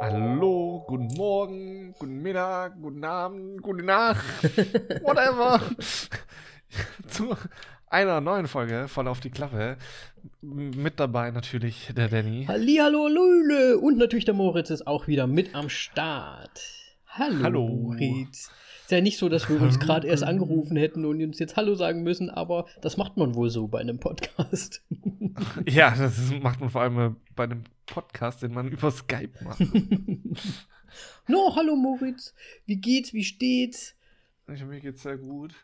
Hallo, guten Morgen, guten Mittag, guten Abend, gute Nacht, whatever. Zu einer neuen Folge voll auf die Klappe. Mit dabei natürlich der Danny. Hallihallo, Lule. Und natürlich der Moritz ist auch wieder mit am Start. Hallo, Hallo. Moritz. Ist ja nicht so, dass wir uns gerade erst angerufen hätten und uns jetzt Hallo sagen müssen, aber das macht man wohl so bei einem Podcast. Ja, das macht man vor allem äh, bei einem Podcast, den man über Skype macht. no, hallo Moritz. Wie geht's? Wie steht's? Ich, mir geht's sehr gut.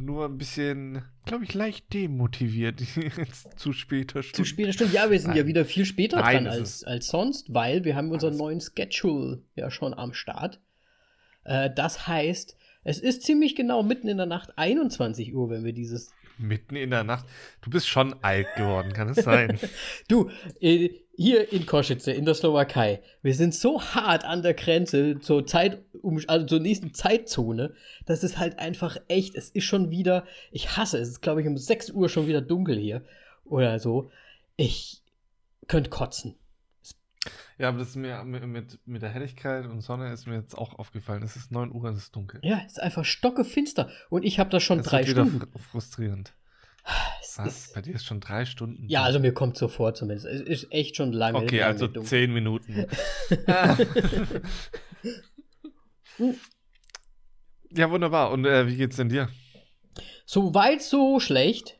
Nur ein bisschen, glaube ich, leicht demotiviert jetzt zu später Stunde. Zu später Stunde. Ja, wir sind ja Nein. wieder viel später Nein, dran als, als sonst, weil wir haben unseren neuen Schedule ja schon am Start. Äh, das heißt, es ist ziemlich genau mitten in der Nacht 21 Uhr, wenn wir dieses Mitten in der Nacht. Du bist schon alt geworden, kann es sein? Du, äh, hier in Kosice, in der Slowakei, wir sind so hart an der Grenze zur Zeit, also zur nächsten Zeitzone, das ist halt einfach echt, es ist schon wieder, ich hasse es, es ist glaube ich um 6 Uhr schon wieder dunkel hier oder so. Ich könnte kotzen. Ja, aber das ist mir mit, mit, der Helligkeit und Sonne ist mir jetzt auch aufgefallen. Es ist 9 Uhr und es ist dunkel. Ja, es ist einfach stockefinster und ich habe das schon Es drei wird wieder Stunden. fr frustrierend. Es Was? Bei dir ist schon drei Stunden. ja, also mir kommt so vor zumindest. Es ist echt schon lange. Okay, lange also dunkel. zehn Minuten. ja, wunderbar. Und äh, wie geht's denn dir? So weit, so schlecht.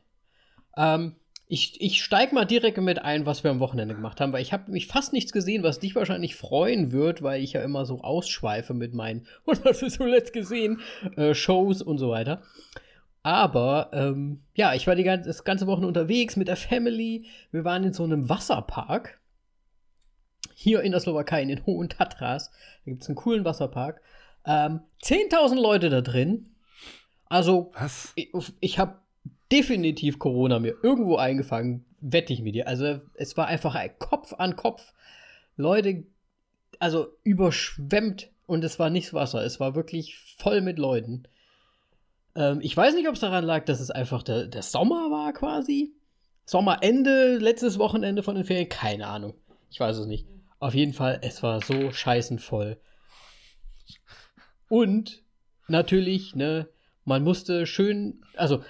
Ähm, ich, ich steig mal direkt mit ein, was wir am Wochenende gemacht haben, weil ich habe mich fast nichts gesehen, was dich wahrscheinlich freuen wird, weil ich ja immer so ausschweife mit meinen, was hast du zuletzt gesehen, äh, Shows und so weiter. Aber ähm, ja, ich war die ganze, das ganze Wochen unterwegs mit der Family. Wir waren in so einem Wasserpark. Hier in der Slowakei, in den Hohen Tatras. Da gibt es einen coolen Wasserpark. Ähm, 10.000 Leute da drin. Also Was? ich, ich habe definitiv Corona mir irgendwo eingefangen, wette ich mit dir. Also es war einfach ein Kopf an Kopf. Leute, also überschwemmt und es war nichts Wasser. Es war wirklich voll mit Leuten. Ähm, ich weiß nicht, ob es daran lag, dass es einfach der, der Sommer war quasi. Sommerende, letztes Wochenende von den Ferien, keine Ahnung. Ich weiß es nicht. Auf jeden Fall, es war so scheißenvoll. Und natürlich, ne, man musste schön, also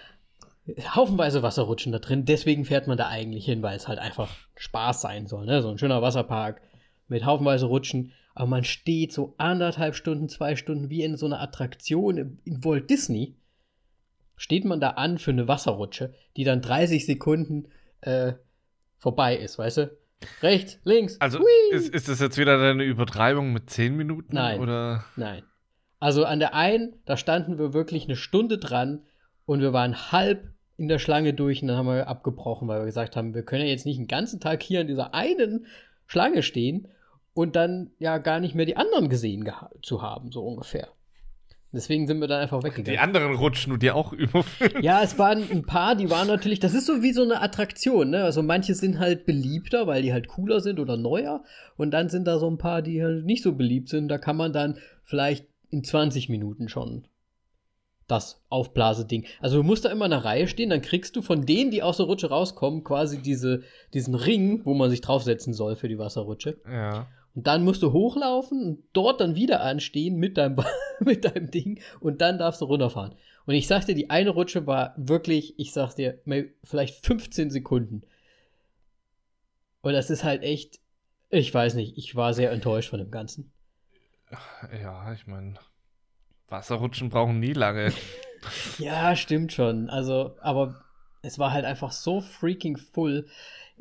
haufenweise Wasserrutschen da drin, deswegen fährt man da eigentlich hin, weil es halt einfach Spaß sein soll, ne? So ein schöner Wasserpark mit haufenweise Rutschen, aber man steht so anderthalb Stunden, zwei Stunden wie in so einer Attraktion in Walt Disney. Steht man da an für eine Wasserrutsche, die dann 30 Sekunden äh, vorbei ist, weißt du? Rechts, links. Also ist, ist das jetzt wieder deine Übertreibung mit zehn Minuten? Nein. Oder? Nein. Also an der einen, da standen wir wirklich eine Stunde dran und wir waren halb in der Schlange durch und dann haben wir abgebrochen, weil wir gesagt haben, wir können ja jetzt nicht den ganzen Tag hier an dieser einen Schlange stehen und dann ja gar nicht mehr die anderen gesehen zu haben, so ungefähr. Deswegen sind wir dann einfach Die weggegangen. anderen rutschen und dir auch überfüllen. Ja, es waren ein paar, die waren natürlich, das ist so wie so eine Attraktion, ne? Also manche sind halt beliebter, weil die halt cooler sind oder neuer. Und dann sind da so ein paar, die halt nicht so beliebt sind. Da kann man dann vielleicht in 20 Minuten schon das Aufblaseding. Also du musst da immer in einer Reihe stehen, dann kriegst du von denen, die aus der Rutsche rauskommen, quasi diese, diesen Ring, wo man sich draufsetzen soll für die Wasserrutsche. Ja. Und dann musst du hochlaufen und dort dann wieder anstehen mit deinem, mit deinem Ding und dann darfst du runterfahren. Und ich sag dir, die eine Rutsche war wirklich, ich sag dir, vielleicht 15 Sekunden. Und das ist halt echt, ich weiß nicht, ich war sehr enttäuscht von dem Ganzen. Ja, ich meine, Wasserrutschen brauchen nie lange. Ja, stimmt schon. Also, aber es war halt einfach so freaking full.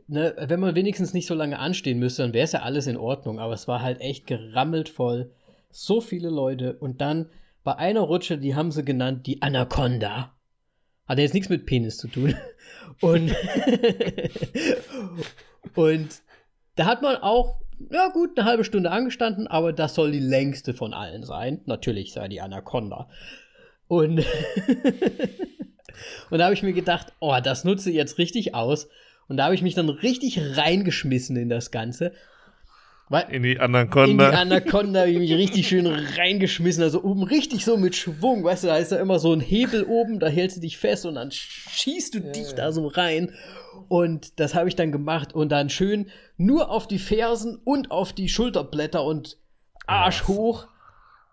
Ne, wenn man wenigstens nicht so lange anstehen müsste, dann wäre es ja alles in Ordnung. Aber es war halt echt gerammelt voll. So viele Leute. Und dann bei einer Rutsche, die haben sie genannt, die Anaconda. Hat jetzt nichts mit Penis zu tun. Und, und da hat man auch, ja gut, eine halbe Stunde angestanden, aber das soll die längste von allen sein. Natürlich sei die Anaconda. Und, und da habe ich mir gedacht, oh, das nutze ich jetzt richtig aus. Und da habe ich mich dann richtig reingeschmissen in das Ganze. in die Anaconda. In die Anaconda habe ich mich richtig schön reingeschmissen. Also oben richtig so mit Schwung. Weißt du, da ist ja immer so ein Hebel oben, da hältst du dich fest und dann schießt du ja, dich ja. da so rein. Und das habe ich dann gemacht und dann schön nur auf die Fersen und auf die Schulterblätter und Arsch ja. hoch.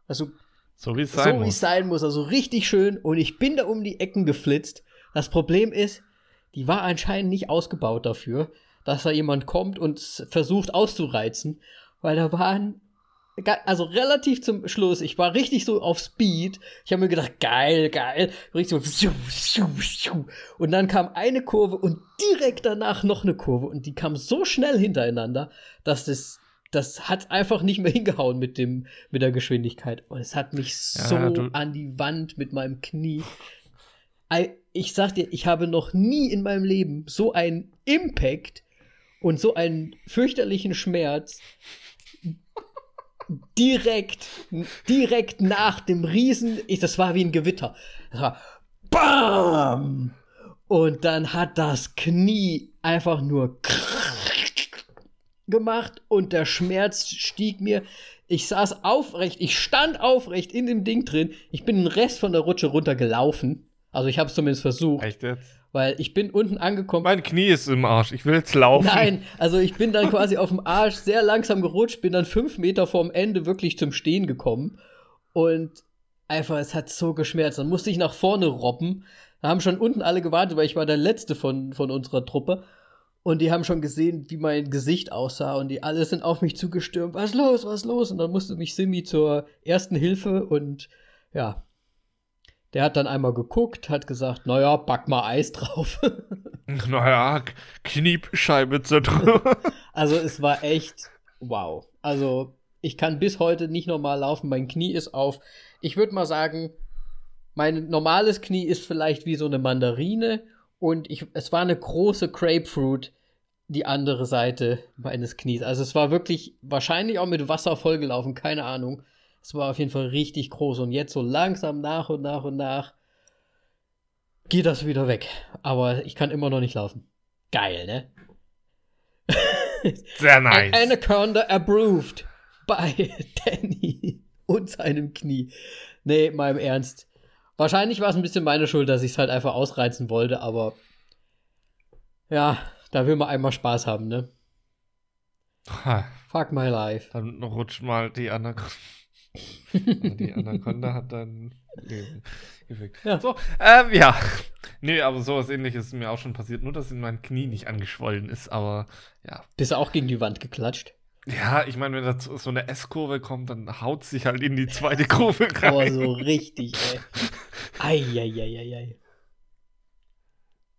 Also so wie es sein, so, muss. sein muss. Also richtig schön. Und ich bin da um die Ecken geflitzt. Das Problem ist, die war anscheinend nicht ausgebaut dafür, dass da jemand kommt und versucht auszureizen. Weil da waren also relativ zum Schluss, ich war richtig so auf Speed. Ich habe mir gedacht, geil, geil. Richtig so. Und dann kam eine Kurve und direkt danach noch eine Kurve. Und die kam so schnell hintereinander, dass das, das hat einfach nicht mehr hingehauen mit, dem, mit der Geschwindigkeit. Und es hat mich so ja, an die Wand mit meinem Knie. Ich sag dir, ich habe noch nie in meinem Leben so einen Impact und so einen fürchterlichen Schmerz direkt, direkt nach dem Riesen, ich, das war wie ein Gewitter. Das war BAM! Und dann hat das Knie einfach nur gemacht und der Schmerz stieg mir. Ich saß aufrecht, ich stand aufrecht in dem Ding drin. Ich bin den Rest von der Rutsche runtergelaufen. Also ich habe es zumindest versucht. Echt jetzt? Weil ich bin unten angekommen. Mein Knie ist im Arsch. Ich will jetzt laufen. Nein, also ich bin dann quasi auf dem Arsch sehr langsam gerutscht, bin dann fünf Meter vorm Ende wirklich zum Stehen gekommen. Und einfach, es hat so geschmerzt. Dann musste ich nach vorne robben. Da haben schon unten alle gewartet, weil ich war der Letzte von, von unserer Truppe. Und die haben schon gesehen, wie mein Gesicht aussah. Und die alle sind auf mich zugestürmt. Was los, was los? Und dann musste mich Simi zur ersten Hilfe und ja, der hat dann einmal geguckt, hat gesagt, naja, back mal Eis drauf. naja, Kniescheibe zertrümmert. also es war echt wow. Also ich kann bis heute nicht normal laufen. Mein Knie ist auf. Ich würde mal sagen, mein normales Knie ist vielleicht wie so eine Mandarine und ich, es war eine große Grapefruit die andere Seite meines Knies. Also es war wirklich wahrscheinlich auch mit Wasser vollgelaufen, keine Ahnung. Es war auf jeden Fall richtig groß und jetzt so langsam nach und nach und nach geht das wieder weg. Aber ich kann immer noch nicht laufen. Geil, ne? Sehr nice. Anaconda approved by Danny und seinem Knie. Nee, mal im Ernst. Wahrscheinlich war es ein bisschen meine Schuld, dass ich es halt einfach ausreizen wollte, aber ja, da will man einmal Spaß haben, ne? Ha. Fuck my life. Dann rutscht mal die Anaconda. Die Anaconda hat dann Leben Ja. So, ähm, ja. Nee, aber sowas ähnliches ist mir auch schon passiert. Nur, dass in mein Knie nicht angeschwollen ist, aber ja. Bist du auch gegen die Wand geklatscht? Ja, ich meine, wenn da so eine S-Kurve kommt, dann haut sich halt in die zweite Kurve rein. Oh, so richtig, ey. Eieieiei.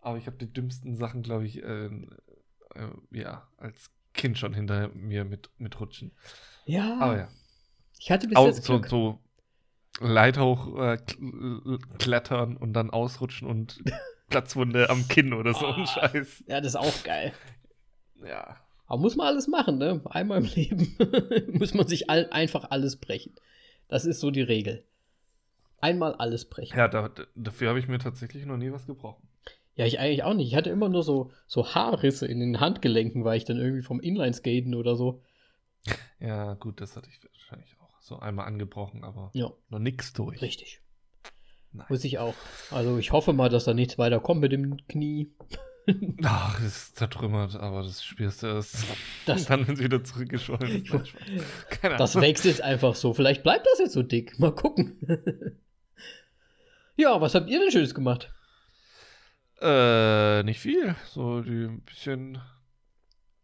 Aber ich habe die dümmsten Sachen, glaube ich, äh, äh, ja, als Kind schon hinter mir mit, mit Rutschen. Ja. Aber ja. Ich hatte bis Au jetzt so, so Leithoch äh, klettern und dann ausrutschen und Platzwunde am Kinn oder so oh, ein Scheiß. Ja, das ist auch geil. Ja. Aber muss man alles machen, ne? Einmal im Leben muss man sich all, einfach alles brechen. Das ist so die Regel. Einmal alles brechen. Ja, da, dafür habe ich mir tatsächlich noch nie was gebrochen. Ja, ich eigentlich auch nicht. Ich hatte immer nur so, so Haarrisse in den Handgelenken, weil ich dann irgendwie vom Inlineskaten oder so. Ja, gut, das hatte ich so einmal angebrochen, aber ja. noch nichts durch. Richtig. Nein. Muss ich auch. Also ich hoffe mal, dass da nichts weiter kommt mit dem Knie. Ach, es ist zertrümmert, aber das spürst du erst das, dann, es wieder zurückgeschwollen. Keine das wächst jetzt einfach so. Vielleicht bleibt das jetzt so dick. Mal gucken. ja, was habt ihr denn Schönes gemacht? Äh, nicht viel. So ein bisschen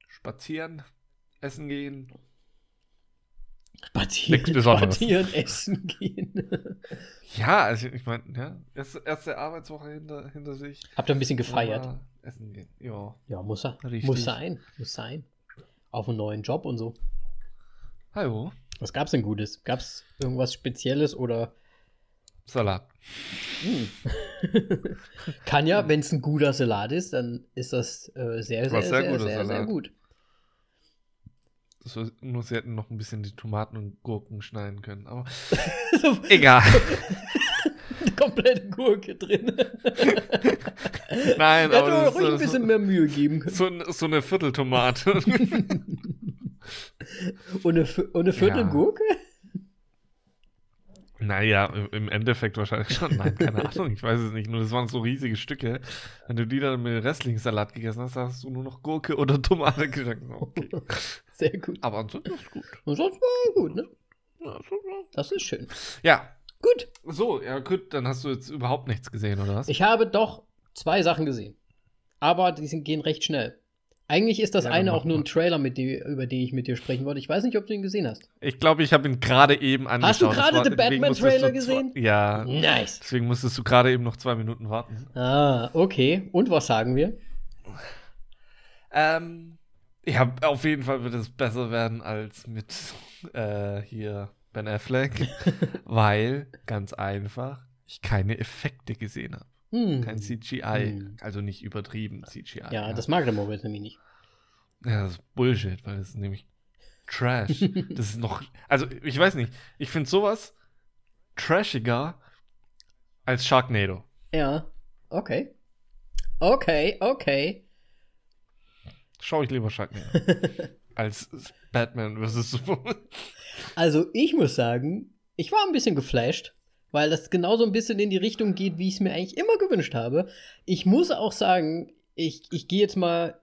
spazieren, essen gehen, Spazieren, spazieren essen gehen. ja, also ich meine, ja, erste, erste Arbeitswoche hinter, hinter sich. Habt ihr ein bisschen gefeiert? Ja, essen gehen, ja. Ja, muss er. Richtig. Muss sein, muss sein. Auf einen neuen Job und so. Hallo. Was gab's denn Gutes? Gab's irgendwas Spezielles oder? Salat. Hm. Kann ja, wenn es ein guter Salat ist, dann ist das äh, sehr, sehr, sehr, sehr, sehr, sehr gut. Nur sie hätten noch ein bisschen die Tomaten und Gurken schneiden können. Aber egal. Eine komplette Gurke drin. Nein, ja, aber. ruhig so, ein bisschen mehr Mühe geben können. So, so eine Vierteltomate. Und eine, und eine Viertelgurke? Naja, im- Endeffekt wahrscheinlich schon. Nein, keine Ahnung, ich weiß es nicht. Nur das waren so riesige Stücke. Wenn du die dann mit Wrestling-Salat gegessen hast, hast du nur noch Gurke oder Tomate gesagt. Okay. Sehr gut. Aber ansonsten ist gut. Und sonst war gut, ne? Das ist schön. Ja, Gut. so, ja gut, dann hast du jetzt überhaupt nichts gesehen, oder was? Ich habe doch zwei Sachen gesehen. Aber die sind, gehen recht schnell. Eigentlich ist das Ja, eine auch nur ein. Trailer, mit dem, über den ich mit dir sprechen wollte. Ich weiß nicht, ob du ihn gesehen hast. Ich glaube, ich habe ihn gerade eben angeschaut. Hast du gerade den Batman-Trailer gesehen? Ja. Nice. Deswegen musstest du gerade eben noch zwei Minuten warten. Ah, okay. Und was sagen wir? Ähm, ja, auf jeden Fall wird es besser werden als mit äh, hier Ben Affleck, weil ganz einfach ich keine Effekte gesehen habe. Hm. Kein CGI, Hm. also nicht übertrieben CGI. Ja, das mag der Moritz nämlich nicht. ja, das ist Bullshit, weil das ist nämlich Trash. das ist noch, also ich weiß nicht, ich finde sowas trashiger als Sharknado. Ja, okay. Okay, okay. Schau ich lieber Sharknado als Batman vs. Superman. Also, ich muss sagen, ich war ein bisschen geflasht, weil das genauso ein bisschen in die Richtung geht, wie ich es mir eigentlich immer gewünscht habe. Ich muss auch sagen, ich, ich gehe jetzt mal.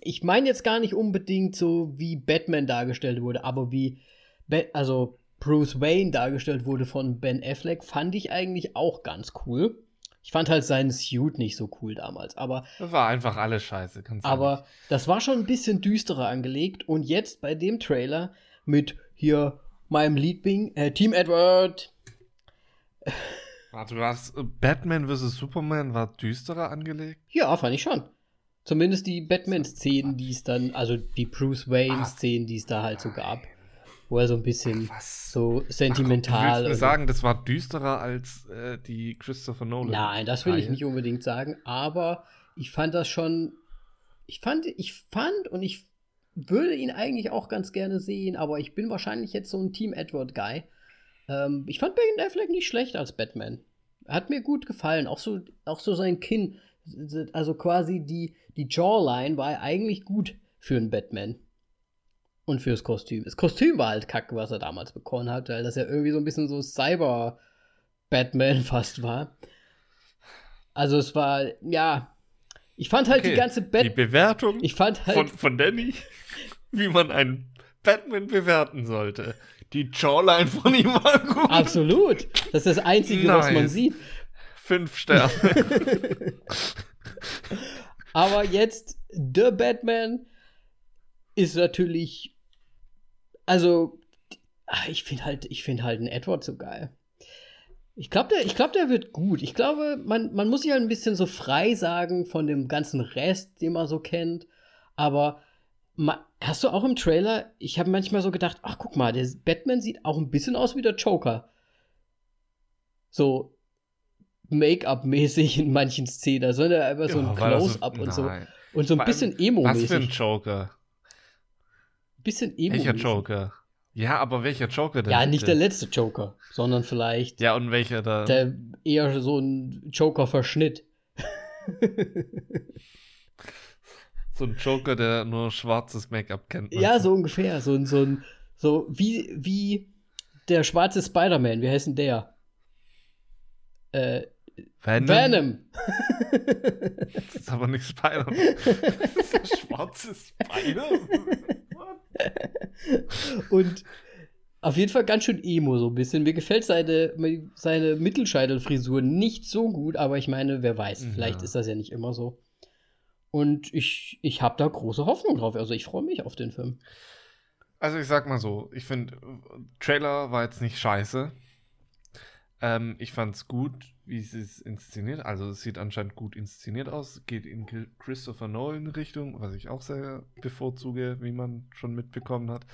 Ich meine jetzt gar nicht unbedingt so, wie Batman dargestellt wurde, aber wie. Ba also, Bruce Wayne dargestellt wurde von Ben Affleck, fand ich eigentlich auch ganz cool. Ich fand halt seinen Suit nicht so cool damals, aber Das war einfach alles scheiße, ganz ehrlich. aber das war schon ein bisschen düsterer angelegt. Und jetzt bei dem Trailer mit hier meinem Liebling, äh, Team Edward. Warte, was? Batman vs. Superman war düsterer angelegt? Ja, fand ich schon. Zumindest die Batman-Szenen, die es dann, also die Bruce Wayne-Szenen, die es da halt so gab. Wo er so ein bisschen Was? so Ach, sentimental. du willst mir und- sagen, das war düsterer als äh, die Christopher Nolan? Nein, das will ich Reihe? nicht unbedingt sagen, aber ich fand das schon. Ich fand, ich fand und ich würde ihn eigentlich auch ganz gerne sehen, aber ich bin wahrscheinlich jetzt so ein Team Edward-Guy. Ähm, ich fand Ben Affleck nicht schlecht als Batman. Hat mir gut gefallen. Auch so, auch so sein Kinn. Also quasi die, die Jawline war eigentlich gut für einen Batman. Und fürs Kostüm. Das Kostüm war halt kacke, was er damals bekommen hat, weil das ja irgendwie so ein bisschen so Cyber-Batman fast war. Also es war, ja. Ich fand halt Okay, die ganze Die Bat. Bewertung Ich fand halt. von, von Danny, wie man einen Batman bewerten sollte. Die Jawline von ihm war gut. absolut. Das ist das Einzige, was man Nice. sieht. Fünf Sterne. Aber jetzt, The Batman ist natürlich. Also, ah, ich finde halt, ich finde halt einen Edward so geil. Ich glaube, der, ich glaub, der wird gut. Ich glaube, man, man muss sich halt ein bisschen so frei sagen von dem ganzen Rest, den man so kennt. Aber ma, hast du auch im Trailer, ich habe manchmal so gedacht, ach guck mal, der Batman sieht auch ein bisschen aus wie der Joker. So Make-up-mäßig in manchen Szenen. Da soll er einfach so ein Ja, Close-up und so. Und so ein bisschen Was für ein Emo-mäßig. Joker? Bisschen Welcher Emo. Joker? Ja, aber welcher Joker denn? Ja, nicht der letzte Joker, sondern vielleicht Ja, und welcher da? der eher so ein Joker-Verschnitt. so ein Joker, der nur schwarzes Make-up kennt. ja, so ungefähr. So, ein- so ein, so wie, wie der schwarze Spider-Man. Wie heißt denn der? Äh, Venom? Venom. Das ist aber nicht Spider-Man. das ist der schwarze Spider? Und auf jeden Fall ganz schön emo, so ein bisschen. Mir gefällt seine, seine Mittelscheitelfrisur nicht so gut, aber ich meine, wer weiß, Ja. vielleicht ist das ja nicht immer so. Und ich, ich habe da große Hoffnung drauf. Also ich freue mich auf den Film. Also ich sag mal so, ich finde, Trailer war jetzt nicht scheiße. Ähm, ich fand's gut, wie sie es inszeniert. Also es sieht anscheinend gut inszeniert aus. Geht in Chri- Christopher Nolan Richtung, was ich auch sehr bevorzuge, wie man schon mitbekommen hat.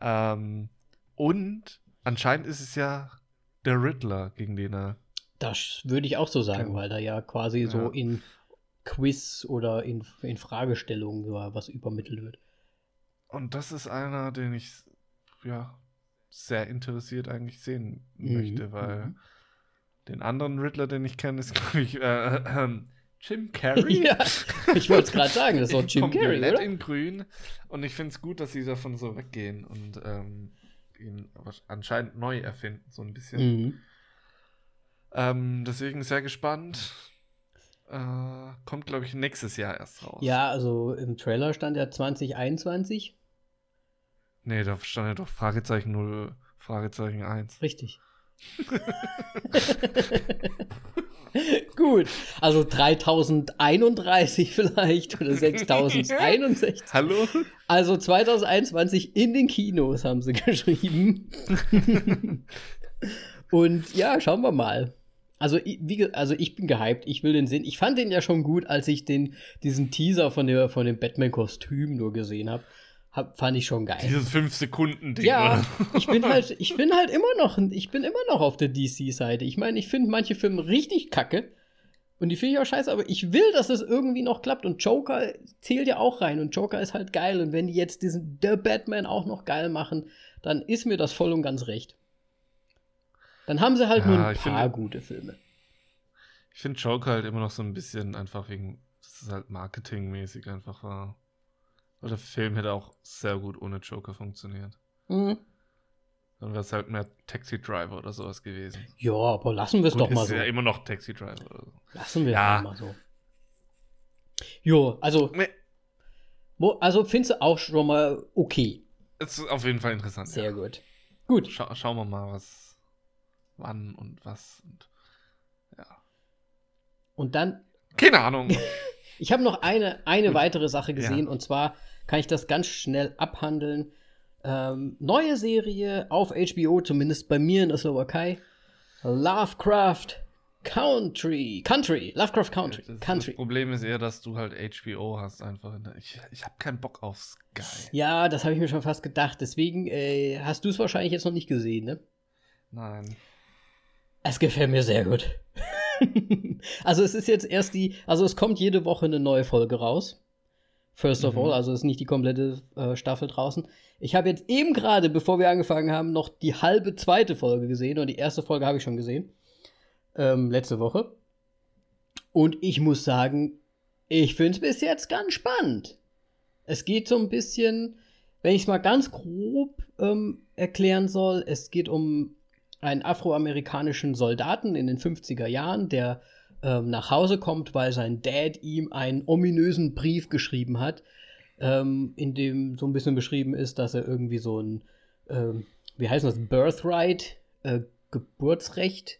Ähm, und anscheinend ist es ja der Riddler, gegen den er. Das würde ich auch so sagen, Ja. weil da ja quasi Ja. so in Quiz oder in, in Fragestellungen so was übermittelt wird. Und das ist einer, den ich ja sehr interessiert eigentlich sehen Mhm, möchte, weil mhm. Den anderen Riddler, den ich kenne, ist, glaube ich, äh, ähm, Jim Carrey? ja, ich wollte es gerade sagen, das ist doch Jim Carrey, Komplett oder? in grün. Und ich finde es gut, dass sie davon so weggehen und ähm, ihn anscheinend neu erfinden, so ein bisschen. Mhm. Ähm, deswegen sehr gespannt. Äh, kommt, glaube ich, nächstes Jahr erst raus. Ja, also im Trailer stand ja 2021. Nee, da stand ja doch Fragezeichen 0, Fragezeichen 1. Richtig. Gut, also 3031 vielleicht oder 6061. Hallo? Also 2021 in den Kinos haben sie geschrieben. Und ja, schauen wir mal. Also, wie, also ich bin gehypt, ich will den sehen. Ich fand den ja schon gut, als ich den, diesen Teaser von, der, von dem Batman-Kostüm nur gesehen habe. Hab, fand ich schon geil. Dieses 5-Sekunden-Ding. Ja, oder? ich bin halt, ich bin halt immer noch, ich bin immer noch auf der DC-Seite. Ich meine, ich finde manche Filme richtig kacke und die finde ich auch scheiße, aber ich will, dass es irgendwie noch klappt und Joker zählt ja auch rein und Joker ist halt geil und wenn die jetzt diesen The Batman auch noch geil machen, dann ist mir das voll und ganz recht. Dann haben sie halt Ja, nur ein paar finde- gute Filme. Ich finde Joker halt immer noch so ein bisschen einfach wegen, dass es halt marketingmäßig einfach war. Aber der Film hätte auch sehr gut ohne Joker funktioniert. Mhm. Dann wäre es halt mehr Taxi Driver oder sowas gewesen. Ja, aber lassen wir es doch mal ist so. ja immer noch Taxi Driver. Oder so. Lassen wir es Ja. doch mal so. Jo, also, Nee, wo, also findest du auch schon mal okay. es ist auf jeden Fall interessant. Sehr ja. gut. Gut. Scha schauen wir mal, was, wann und was. Und, ja. Und dann Keine Ahnung. Ich habe noch eine, eine weitere Sache gesehen Ja. und zwar kann ich das ganz schnell abhandeln. Ähm, neue Serie auf HBO, zumindest bei mir in der Slowakei. Lovecraft Country. Country. Lovecraft Country. Das, Country. das Problem ist eher, dass du halt HBO hast einfach. in der- Ich, ich habe keinen Bock auf Sky. Ja, das habe ich mir schon fast gedacht. Deswegen äh, hast du es wahrscheinlich jetzt noch nicht gesehen, ne? Nein. Es gefällt mir sehr gut. also es ist jetzt erst die, also es kommt jede Woche eine neue Folge raus. First of Mhm. all, also ist nicht die komplette äh, Staffel draußen. Ich habe jetzt eben gerade, bevor wir angefangen haben, noch die halbe zweite Folge gesehen und die erste Folge habe ich schon gesehen. Ähm, letzte Woche. Und ich muss sagen, ich finde es bis jetzt ganz spannend. Es geht so ein bisschen, wenn ich es mal ganz grob ähm, erklären soll, es geht um einen afroamerikanischen Soldaten in den 50er Jahren, der ähm, nach Hause kommt, weil sein Dad ihm einen ominösen Brief geschrieben hat, ähm, in dem so ein bisschen beschrieben ist, dass er irgendwie so ein, ähm, wie heißt das, Birthright, äh, Geburtsrecht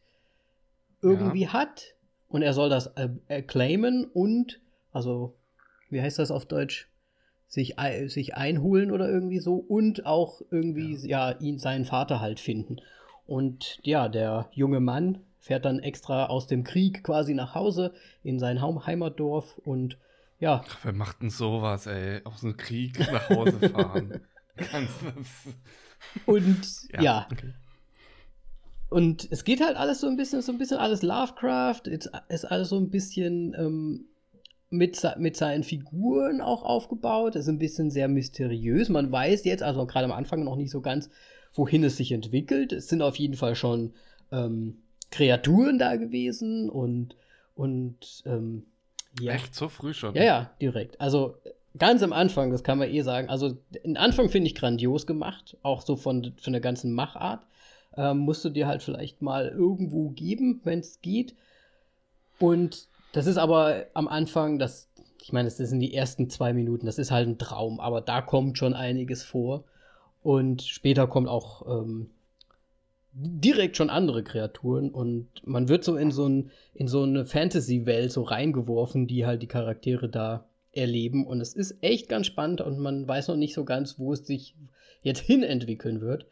irgendwie hat. Und er soll das äh, claimen und, also, wie heißt das auf Deutsch? Sich, sich einholen oder irgendwie so und auch irgendwie, ja, ihn, seinen Vater halt finden. Und ja, der junge Mann fährt dann extra aus dem Krieg quasi nach Hause in sein Heimatdorf und ja, Ach, wer macht denn sowas, ey? Aus dem Krieg nach Hause fahren. Ganz, und ja, okay. Und es geht halt alles so ein bisschen, so ein bisschen alles Lovecraft, ist, ist alles so ein bisschen ähm, mit, mit seinen Figuren auch aufgebaut, ist ein bisschen sehr mysteriös. Man weiß jetzt, also gerade am Anfang noch nicht so ganz, wohin es sich entwickelt. Es sind auf jeden Fall schon ähm, Kreaturen da gewesen und, und ähm, ja. Echt so früh schon? Ja, ja, direkt. Also ganz am Anfang, das kann man eh sagen. Also den Anfang finde ich grandios gemacht, auch so von, von der ganzen Machart. Ähm, musst du dir halt vielleicht mal irgendwo geben, wenn es geht. Und das ist aber am Anfang, das, ich meine, das sind die ersten zwei Minuten, das ist halt ein Traum, aber da kommt schon einiges vor. Und später kommt auch ähm, direkt schon andere Kreaturen und man wird so in so, ein, in so eine Fantasy-Welt so reingeworfen, die halt die Charaktere da erleben. Und es ist echt ganz spannend und man weiß noch nicht so ganz, wo es sich jetzt hin entwickeln wird.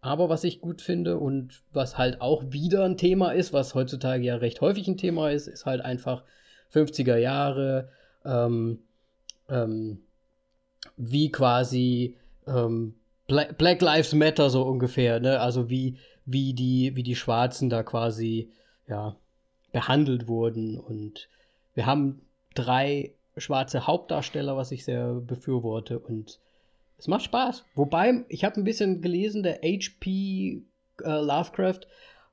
Aber was ich gut finde und was halt auch wieder ein Thema ist, was heutzutage ja recht häufig ein Thema ist, ist halt einfach 50er Jahre, ähm, ähm, wie quasi ähm, Bla Black Lives Matter so ungefähr, ne? Also wie, wie, die, wie die Schwarzen da quasi ja, behandelt wurden. Und wir haben drei schwarze Hauptdarsteller, was ich sehr befürworte. Und es macht Spaß. Wobei, ich habe ein bisschen gelesen, der H.P. Äh, Lovecraft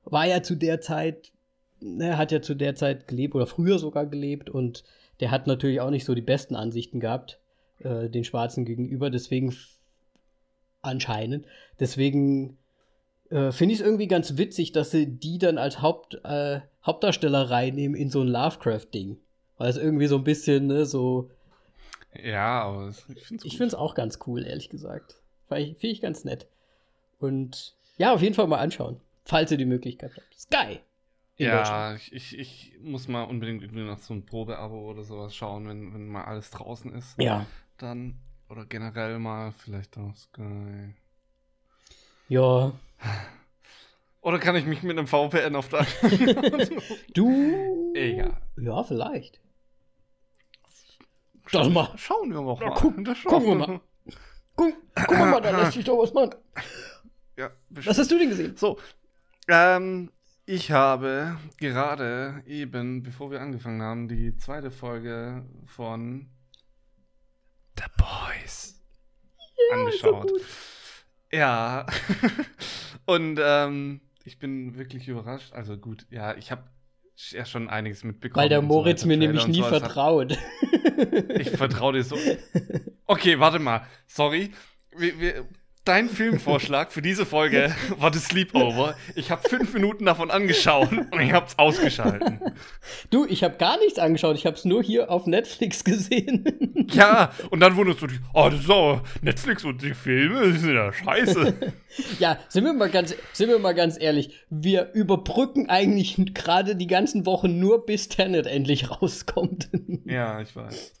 war ja zu der Zeit er hat ja zu der Zeit gelebt oder früher sogar gelebt und der hat natürlich auch nicht so die besten Ansichten gehabt, äh, den Schwarzen gegenüber. Deswegen anscheinend. Deswegen äh, finde ich es irgendwie ganz witzig, dass sie die dann als Haupt, äh, Hauptdarsteller reinnehmen in so ein Lovecraft-Ding. Weil es irgendwie so ein bisschen, ne, so. Ja, aber ich finde es auch ganz cool, ehrlich gesagt. Finde ich ganz nett. Und ja, auf jeden Fall mal anschauen, falls ihr die Möglichkeit habt. Sky! Ja, ich, ich, ich, muss mal unbedingt irgendwie nach so einem Probeabo oder sowas schauen, wenn, wenn mal alles draußen ist. Ja. Dann, oder generell mal vielleicht auf Sky. Ja. Oder kann ich mich mit einem VPN auf der. du? Egal. Ja, vielleicht. Das mal. Schauen wir mal. Ja, guck, das gucken wir mal. Guck, guck mal, da lässt sich doch was machen. Ja, bestimmt. Was hast du denn gesehen? So, ähm, ich habe gerade eben, bevor wir angefangen haben, die zweite Folge von The Boys ja, angeschaut. So ja. Und ähm, ich bin wirklich überrascht. Also gut, ja, ich habe ja schon einiges mitbekommen. Weil der Moritz so mir nämlich nie vertraut. Ich vertraue dir so. Okay, warte mal. Sorry. Wir, wir, dein Filmvorschlag für diese Folge war The Sleepover. Ich habe fünf Minuten davon angeschaut und ich habe es ausgeschalten. Du, ich habe gar nichts angeschaut. Ich habe es nur hier auf Netflix gesehen. Ja, und dann wunderst du dich, oh, das ist auch Netflix und die Filme, die sind ja scheiße. ja, sind wir mal ganz, sind wir mal ganz ehrlich. Wir überbrücken eigentlich gerade die ganzen Wochen nur, bis Tenet endlich rauskommt. ja, ich weiß.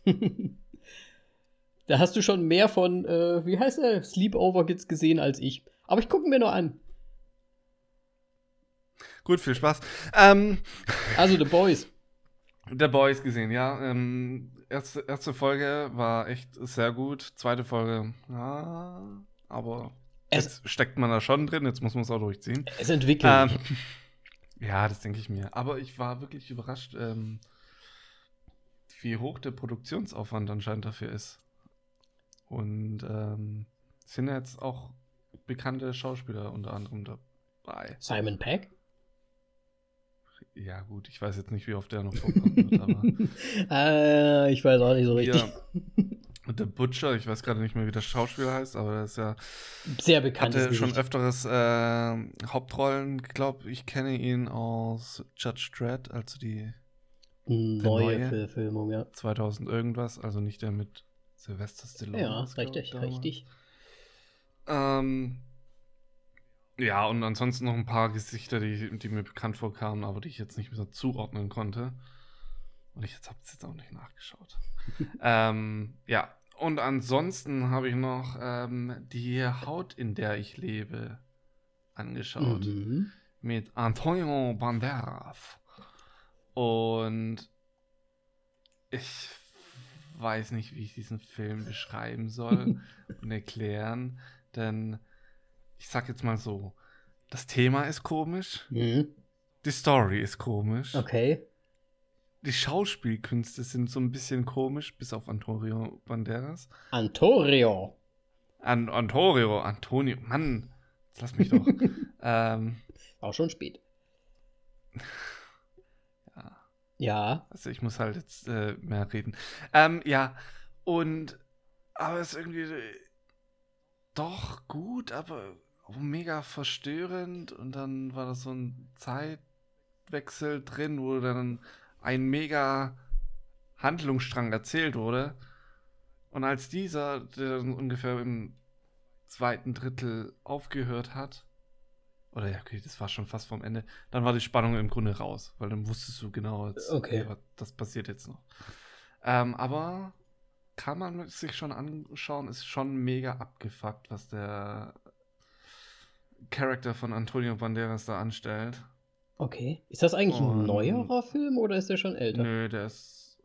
Da hast du schon mehr von, äh, wie heißt der, Sleepover Kids gesehen als ich. Aber ich gucke mir nur an. Gut, viel Spaß. Ähm, also The Boys. The Boys gesehen, ja. Ähm, erste, erste Folge war echt sehr gut. Zweite Folge, ja, aber es jetzt steckt man da schon drin. Jetzt muss man es auch durchziehen. Es entwickelt. Ähm, ja, das denke ich mir. Aber ich war wirklich überrascht, ähm, wie hoch der Produktionsaufwand anscheinend dafür ist. Und ähm, sind jetzt auch bekannte Schauspieler unter anderem dabei. Simon Peck? Ja, gut, ich weiß jetzt nicht, wie oft der noch vorkommt. wird, aber. äh, ich weiß auch nicht so richtig. Und der Butcher, ich weiß gerade nicht mehr, wie der Schauspieler heißt, aber der ist ja. Sehr bekannt. Hatte schon öfteres äh, Hauptrollen. Ich glaube, ich kenne ihn aus Judge Dredd, also die neue, neue Verfilmung, ja. 2000 irgendwas, also nicht der mit Sylvester Stallone. Ja, richtig, glaub, richtig. Ähm, ja, und ansonsten noch ein paar Gesichter, die, die mir bekannt vorkamen, aber die ich jetzt nicht mehr zuordnen konnte. Und ich habe es jetzt auch nicht nachgeschaut. ähm, ja, und ansonsten habe ich noch ähm, die Haut, in der ich lebe, angeschaut. Mhm. Mit Antonio Banderas. Und ich weiß nicht, wie ich diesen Film beschreiben soll und erklären, denn ich sag jetzt mal so, das Thema ist komisch, mhm. die Story ist komisch. Okay. Die Schauspielkünste sind so ein bisschen komisch, bis auf Antonio Banderas. Antonio. An Antonio, Antonio, Mann, jetzt lass mich doch. ähm, Auch schon spät. Ja. Also ich muss halt jetzt äh, mehr reden. Ähm, ja, und aber es ist irgendwie äh, doch gut, aber mega verstörend. Und dann war das so ein Zeitwechsel drin, wo dann ein mega Handlungsstrang erzählt wurde. Und als dieser, der ungefähr im zweiten Drittel aufgehört hat, oder ja, okay, das war schon fast vom Ende. Dann war die Spannung im Grunde raus, weil dann wusstest du genau, jetzt, okay. das passiert jetzt noch. Ähm, aber kann man sich schon anschauen, ist schon mega abgefuckt, was der Charakter von Antonio Banderas da anstellt. Okay. Ist das eigentlich Und, ein neuerer Film oder ist der schon älter? Nö, der ist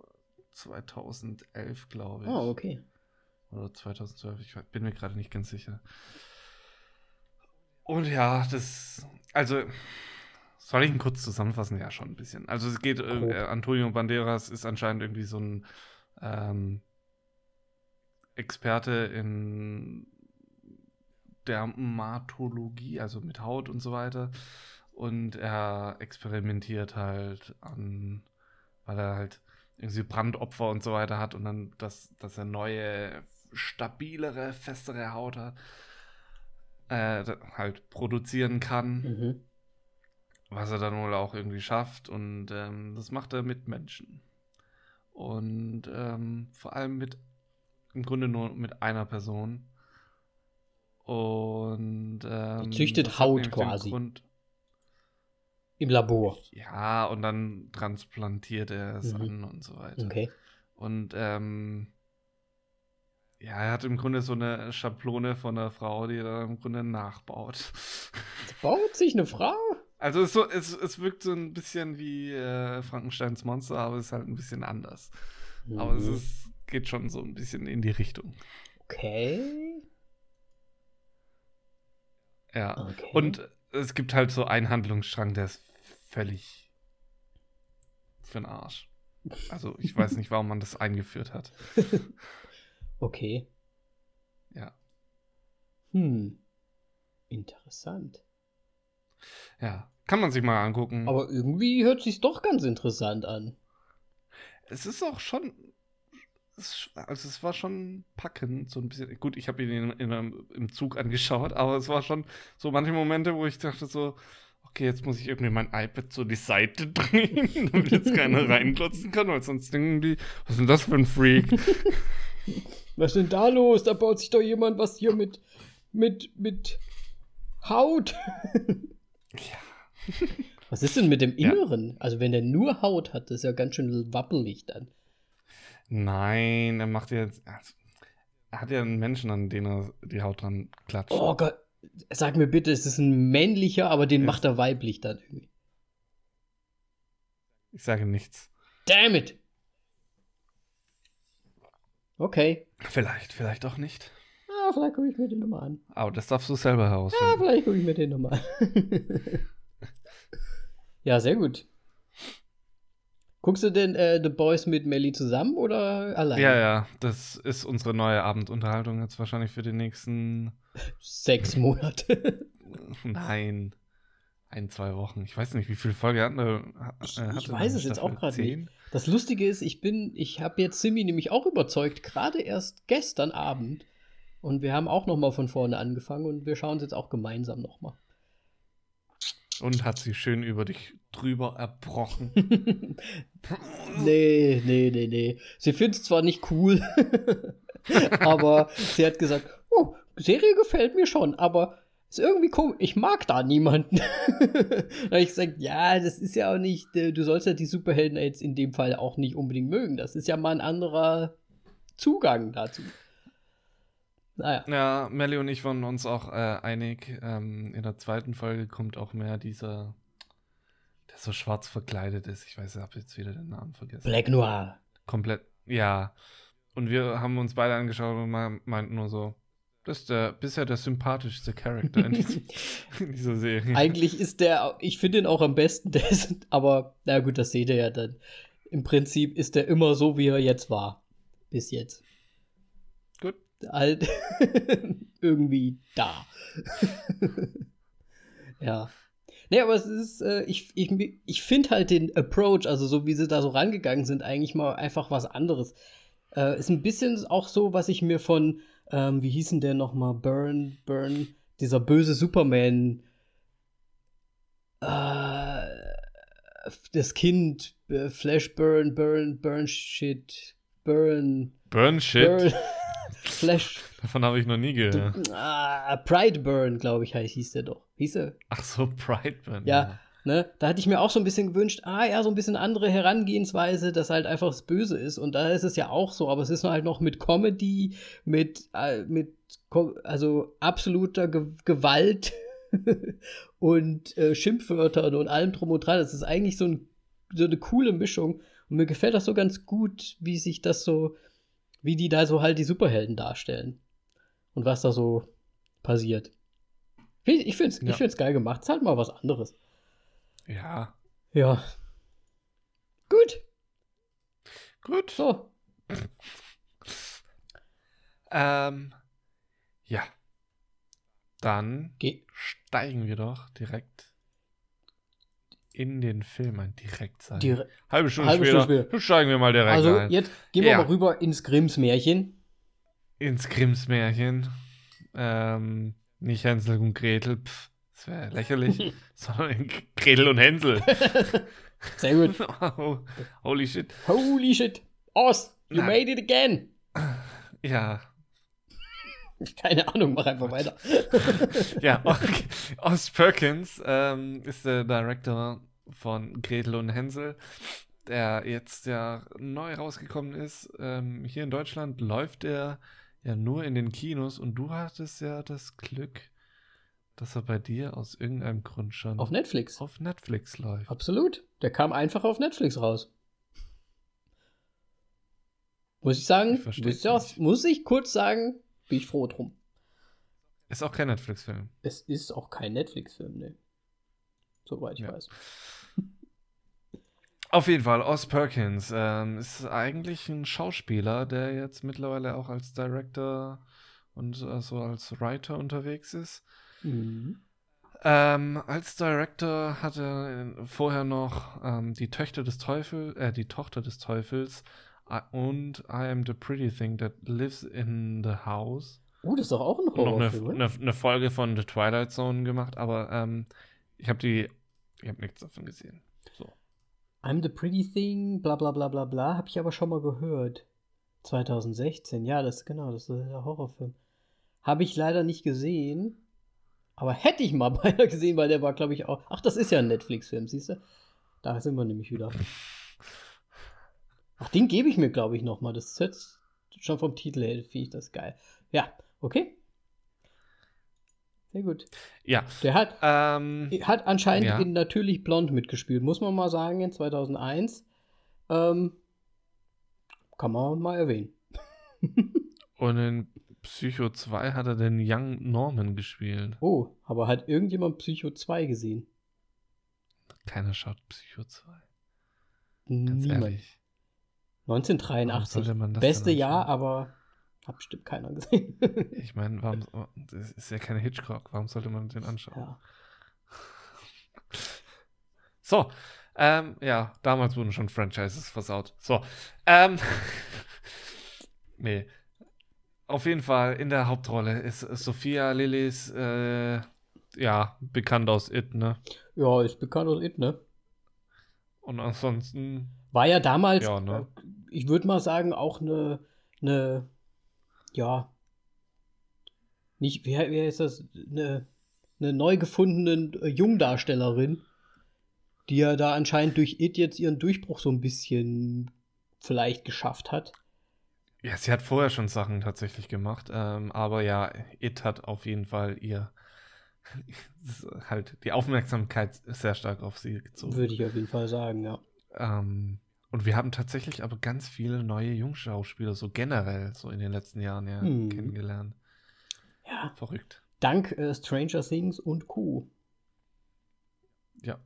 2011, glaube ich. Ah, oh, okay. Oder 2012, ich bin mir gerade nicht ganz sicher. Und ja, das, also, soll ich ihn kurz zusammenfassen? Ja, schon ein bisschen. Also es geht, äh, Antonio Banderas ist anscheinend irgendwie so ein ähm, Experte in Dermatologie, also mit Haut und so weiter. Und er experimentiert halt an, weil er halt irgendwie Brandopfer und so weiter hat und dann, dass, dass er neue, stabilere, festere Haut hat, äh, halt produzieren kann. Mhm. Was er dann wohl auch irgendwie schafft. Und ähm, das macht er mit Menschen. Und ähm, vor allem mit, im Grunde nur mit einer Person. Und ähm, züchtet Haut quasi. Grund, Im Labor. ja, und dann transplantiert er es Mhm. an und so weiter. Okay. Und ähm, ja, er hat im Grunde so eine Schablone von einer Frau, die er dann im Grunde nachbaut. Baut sich eine Frau? Also es, so, es, es wirkt so ein bisschen wie äh, Frankensteins Monster, aber es ist halt ein bisschen anders. Aber es Mhm. ist, geht schon so ein bisschen in die Richtung. Okay. Ja. Okay. Und es gibt halt so einen Handlungsstrang, der ist völlig für den Arsch. Also ich weiß nicht, warum man das eingeführt hat. Okay. Ja. Hm. Interessant. Ja. Kann man sich mal angucken. Aber irgendwie hört sich doch ganz interessant an. es ist auch schon. Also es war schon packend, so ein bisschen. Gut, ich habe ihn in, in einem, im Zug angeschaut, aber es war schon so manche Momente, wo ich dachte so, okay, jetzt muss ich irgendwie mein iPad so die Seite drehen, damit jetzt keiner reinklotzen kann, weil sonst denken die, was ist denn das für ein Freak? Was ist denn da los? Da baut sich doch jemand was hier mit, mit, mit Haut. ja. Was ist denn mit dem Ja. Inneren? Also wenn der nur Haut hat, das ist ja ganz schön wappelig dann. Nein, er macht jetzt. Also, er hat ja einen Menschen, an den er die Haut dran klatscht. Oh Gott, sag mir bitte, es ist ein männlicher, aber den Ja. macht er weiblich dann irgendwie. Ich sage nichts. Damn it! Okay. Vielleicht, vielleicht auch nicht. Ah, vielleicht gucke ich mir den nochmal an. Aber das darfst du selber Ah, herausfinden. vielleicht gucke ich mir den nochmal an. ja, sehr gut. Guckst du denn äh, The Boys mit Melly zusammen oder allein? Ja, ja, das ist unsere neue Abendunterhaltung jetzt wahrscheinlich für die nächsten. Sechs Monate. Nein. Ein, zwei Wochen. Ich weiß nicht, wie viele Folge hatten wir. Ich- äh, ich weiß die es jetzt auch grad Zehn? Das Lustige ist, ich bin, ich habe jetzt Simi nämlich auch überzeugt, gerade erst gestern Abend. Und wir haben auch noch mal von vorne angefangen und wir schauen es jetzt auch gemeinsam noch mal. Und hat sie schön über dich drüber erbrochen. nee, nee, nee, nee. Sie findet es zwar nicht cool, aber sie hat gesagt, oh, Serie gefällt mir schon, aber ist irgendwie komisch. Ich mag da niemanden. da habe ich gesagt, ja, das ist ja auch nicht, äh, du sollst ja die Superhelden jetzt in dem Fall auch nicht unbedingt mögen. Das ist ja mal ein anderer Zugang dazu. Naja. ja, Melly und ich waren uns auch äh, einig. Ähm, in der zweiten Folge kommt auch mehr dieser, der so schwarz verkleidet ist. Ich weiß, ich habe jetzt wieder den Namen vergessen. Black Noir. Komplett, ja. Und wir haben uns beide angeschaut und me- meinten nur so, das ist der bisher der sympathischste Charakter in, diesem, in dieser Serie. Eigentlich ist der, ich finde ihn auch am besten, der ist, aber na gut, das seht ihr ja dann. Im Prinzip ist er immer so, wie er jetzt war. Bis jetzt. Gut. Halt irgendwie da. ja. Nee, aber es ist, äh, ich, ich, ich finde halt den Approach, also so wie sie da so rangegangen sind, eigentlich mal einfach was anderes. Äh, ist ein bisschen auch so, was ich mir von, ähm, wie hießen der nochmal, Burn, Burn, dieser böse Superman, äh, das Kind, äh, Flash Burn, Burn, Burn Shit, Burn, Burn Shit. Burn, Flash, Davon habe ich noch nie gehört. ah, Pride Burn, glaube ich, heißt, hieß der doch. Hieß er? Ach so, Brightburn. Ja. Ne? Da hatte ich mir auch so ein bisschen gewünscht, ah ja, so ein bisschen andere Herangehensweise, dass halt einfach das Böse ist. Und da ist es ja auch so, aber es ist halt noch mit Comedy, mit, äh, mit also absoluter Ge Gewalt und äh, Schimpfwörtern und allem drum und dran. Das ist eigentlich so, ein, so eine coole Mischung. Und mir gefällt das so ganz gut, wie sich das so, wie die da so halt die Superhelden darstellen. Und was da so passiert. Ich finde es Ja. ich find's geil gemacht. ist halt mal was anderes. Ja. Ja. Gut. Gut. So. Ähm, ja. Dann Ge steigen wir doch direkt in den Film ein direkt sein. Dire halbe Stunde halbe später, Stunde später. steigen wir mal direkt also ein. jetzt gehen wir Ja. mal rüber ins Grimms Märchen. Ins Grimms Märchen. Ähm, nicht Hänsel und Gretel, pff, das wäre lächerlich, sondern Gretel und Hänsel. Sehr gut. Oh, Holy shit. Holy shit. Oz, you Nein. made it again. Ja, Keine Ahnung, mach einfach weiter. ja, okay. Oz Perkins ähm, ist der Director von Gretel und Hänsel, der jetzt ja neu rausgekommen ist. Ähm, hier in Deutschland läuft er ja nur in den Kinos und du hattest ja das Glück, dass er bei dir aus irgendeinem Grund schon Auf Netflix. auf Netflix läuft. Absolut. Der kam einfach auf Netflix raus. Muss ich sagen, Ich muss ich, auch, muss ich kurz sagen, bin ich froh drum. Ist auch kein Netflix-Film. Es ist auch kein Netflix-Film, ne? Soweit ich Ja. weiß. Auf jeden Fall, Oz Perkins ähm, ist eigentlich ein Schauspieler, der jetzt mittlerweile auch als Director und also als Writer unterwegs ist. Mhm. Ähm, als Director hat er vorher noch ähm, die Töchter des Teufels, äh, die Tochter des Teufels äh, und I Am the Pretty Thing That Lives in the House. Oh, das ist doch auch ein noch eine, Horrorfilm, oder? eine, eine Folge von The Twilight Zone gemacht, aber ähm, ich habe die, ich habe nichts davon gesehen. So. I'm the Pretty Thing, bla bla bla bla bla, habe ich aber schon mal gehört. 2016, ja, das genau, das ist der Horrorfilm. Habe ich leider nicht gesehen, aber hätte ich mal beinahe gesehen, weil der war, glaube ich, auch. Ach, das ist ja ein Netflix-Film, siehst du? Da sind wir nämlich wieder. Ach, den gebe ich mir, glaube ich, noch mal. Das ist jetzt schon vom Titel her, finde ich das geil. Ja, okay. Sehr gut. Ja, Der hat ähm, hat anscheinend Ja. in Natürlich Blond mitgespielt, muss man mal sagen, in 2001. Ähm, kann man mal erwähnen. und in Psycho 2 hat er den Young Norman gespielt. Oh, aber hat irgendjemand Psycho 2 gesehen? Keiner schaut Psycho 2. Ganz Niemand. ehrlich. Warum 1983. sollte man das Beste Jahr, aber hat bestimmt keiner gesehen. Ich meine, warum, das ist ja keine Hitchcock. Warum sollte man den anschauen? ja. So, ähm, ja, damals wurden schon Franchises versaut. So, ähm, nee. Auf jeden Fall in der Hauptrolle ist Sophia Lillis, äh, ja, bekannt aus It, ne? ja, ist bekannt aus It, ne? Und ansonsten, War ja damals, Ja, ne? ich würde mal sagen, auch eine, eine, ja, nicht, wie, wie heißt das, eine, eine neu gefundene äh, Jungdarstellerin, die ja da anscheinend durch It jetzt ihren Durchbruch so ein bisschen vielleicht geschafft hat. Ja, sie hat vorher schon Sachen tatsächlich gemacht, ähm, aber ja, It hat auf jeden Fall ihr, halt die Aufmerksamkeit sehr stark auf sie gezogen. Würde ich auf jeden Fall sagen, ja. Ähm, und wir haben tatsächlich aber ganz viele neue Jungschauspieler, so generell, so in den letzten Jahren ja Hm. kennengelernt. Ja, Verrückt. dank äh, Stranger Things und Co. Ja.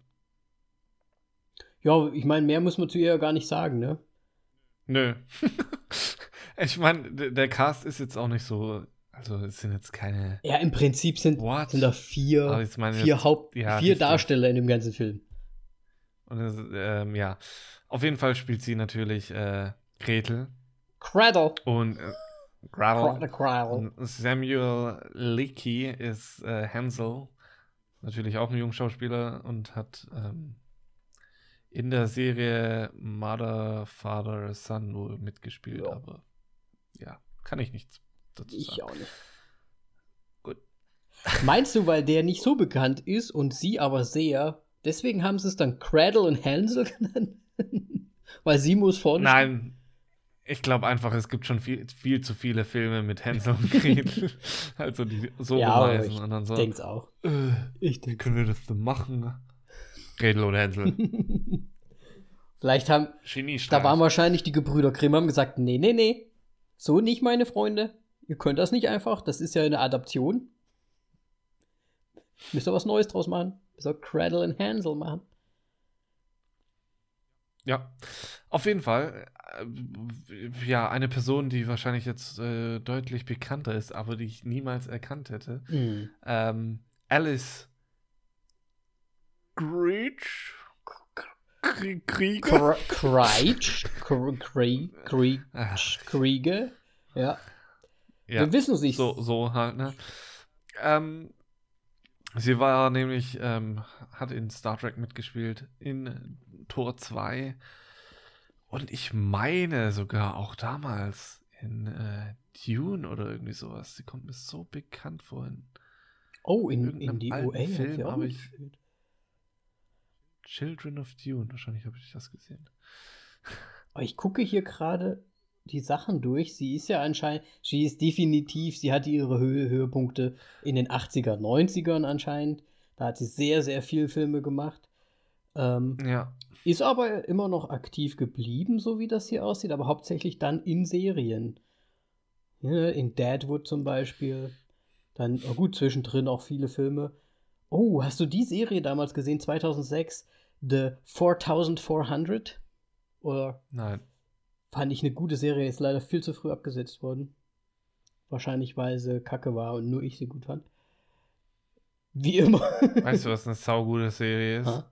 Ja, ich meine, mehr muss man zu ihr ja gar nicht sagen, ne? Nö. ich meine, der, Cast ist jetzt auch nicht so, also es sind jetzt keine. Ja, im Prinzip sind, What? sind da vier, meine vier Haupt, ja, vier. Darsteller in dem ganzen Film. Und es, ähm, ja. Auf jeden Fall spielt sie natürlich äh, Gretel Cradle. und äh. Gretel. Und Samuel Leakey ist äh, Hansel, natürlich auch ein Jungschauspieler und hat ähm, in der Serie Mother, Father, Son nur mitgespielt, Ja. aber ja, kann ich nichts dazu Ich sagen. auch nicht. Gut. Meinst du, weil der nicht so bekannt ist und sie aber sehr, deswegen haben sie es dann Cradle und Hansel genannt? weil sie muss vorne Nein, ich glaube einfach, es gibt schon viel, viel zu viele Filme mit Hansel und Gretel, also die so Ja, aber rumreißen ich und dann so, stehen. Denk's auch. äh, Ich denke. können wir das denn machen? Gretel und Hansel. Vielleicht haben, da waren wahrscheinlich die Gebrüder Grimm haben gesagt, nee, nee, nee, so nicht, meine Freunde. Ihr könnt das nicht einfach, das ist ja eine Adaption. Müsst ihr was Neues draus machen. Müsst ihr Cradle und Hansel machen. Ja, auf jeden Fall. Äh, ja, eine Person, die wahrscheinlich jetzt äh, deutlich bekannter ist, aber die ich niemals erkannt hätte. Mhm. Ähm, Alice Screech. Kriege. Kreitsch. Kriege. Ja. Ja, Wir wissen es nicht. so, so halt, ne? Ähm, sie war nämlich, ähm, hat in Star Trek mitgespielt, in Tor 2. Und ich meine sogar auch damals in äh, Dune oder irgendwie sowas. Sie kommt mir so bekannt vor. In Oh, in, irgendeinem in die hat Film habe ich- mitgespielt. Children of Dune, wahrscheinlich habe ich das gesehen. Ich gucke hier gerade die Sachen durch. Sie ist ja anscheinend, sie ist definitiv, sie hatte ihre Höhe, Höhepunkte in den 80er, 90ern anscheinend. Da hat sie sehr, sehr viele Filme gemacht. Ähm, Ja, ist aber immer noch aktiv geblieben, so wie das hier aussieht, aber hauptsächlich dann in Serien. In Deadwood zum Beispiel. Dann, oh gut, zwischendrin auch viele Filme. Oh, hast du die Serie damals gesehen, 2006? The 4400? Oder nein. fand ich eine gute Serie, ist leider viel zu früh abgesetzt worden. Wahrscheinlich, weil sie kacke war und nur ich sie gut fand. Wie immer. Weißt du, was eine saugute Serie ist? Ha?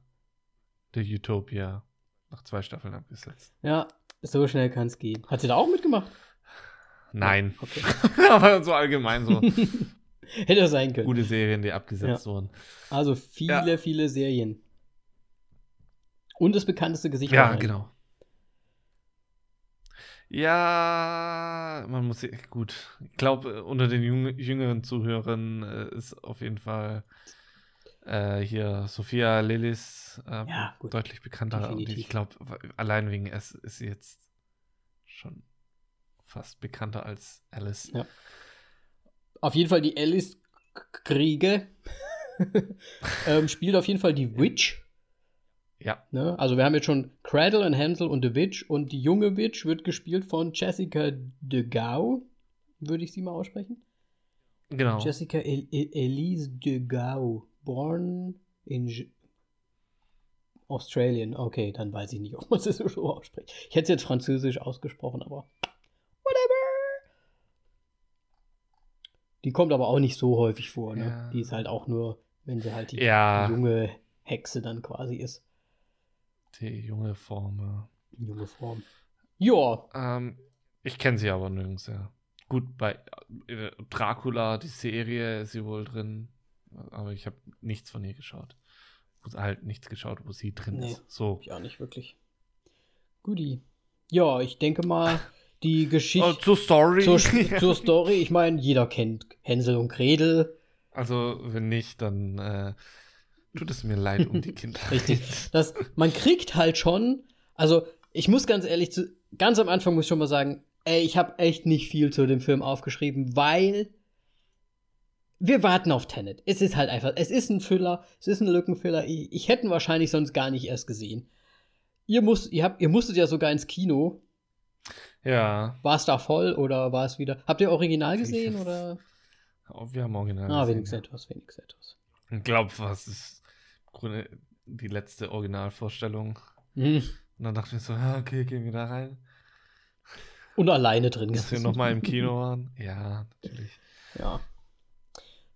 The Utopia. Nach zwei Staffeln abgesetzt. Ja, so schnell kann es gehen. Hat sie da auch mitgemacht? Nein. Okay. Aber so allgemein so. Hätte sein können. Gute Serien, die abgesetzt wurden. Also viele, Ja. viele Serien. Und das bekannteste Gesicht. Ja, genau. Ja, man muss, gut. Ich glaube, unter den jüng jüngeren Zuhörern äh, ist auf jeden Fall äh, hier Sophia Lillis äh, Ja, deutlich bekannter. Und ich glaube, allein wegen es ist sie jetzt schon fast bekannter als Alice. Ja. Auf jeden Fall die Alice Kriege ähm, spielt auf jeden Fall die Witch. Ja, Ne? Also wir haben jetzt schon Cradle and Hansel und The Witch und die junge Witch wird gespielt von Jessica de Gau. Würde ich sie mal aussprechen? genau. Jessica El El Elise de Gau. Born in J Australien. Okay, dann weiß ich nicht, ob man sie so ausspricht. Ich hätte es jetzt französisch ausgesprochen, aber Die kommt aber auch nicht so häufig vor. Ne? Ja. Die ist halt auch nur, wenn sie halt die, Ja. die junge Hexe dann quasi ist. Die junge Form. Die junge Form. Ja. Ähm, ich kenne sie aber nirgends, ja. Gut, bei äh, Dracula, die Serie, ist sie wohl drin. Aber ich habe nichts von ihr geschaut. Halt nichts geschaut, wo sie drin Nee. ist. So. ich auch nicht wirklich. Guti. Ja, ich denke mal, die Oh, Geschichte. zur Story. zur, zur Story, ich meine, jeder kennt Hänsel und Gretel. also, wenn nicht, dann äh, tut es mir leid um die Kinder. Richtig. Das, man kriegt halt schon, also ich muss ganz ehrlich, zu, ganz am Anfang muss ich schon mal sagen, ey, ich habe echt nicht viel zu dem Film aufgeschrieben, weil wir warten auf Tenet. Es ist halt einfach, es ist ein Füller, es ist ein Lückenfüller. Ich, ich hätte ihn wahrscheinlich sonst gar nicht erst gesehen. Ihr, musst, ihr, habt, ihr musstet ja sogar ins Kino. Ja. War es da voll oder war es wieder? Habt ihr Original gesehen oder? Oh, wir haben original. Ah, gesehen, wenigstens ja. etwas, wenigstens etwas. Ich glaube, was ist im Grunde die letzte Originalvorstellung. Hm. Und dann dachte ich so, ah, okay, gehen wir da rein. Und alleine drin Dass wir gesessen. nochmal im Kino waren. Ja, natürlich. Ja.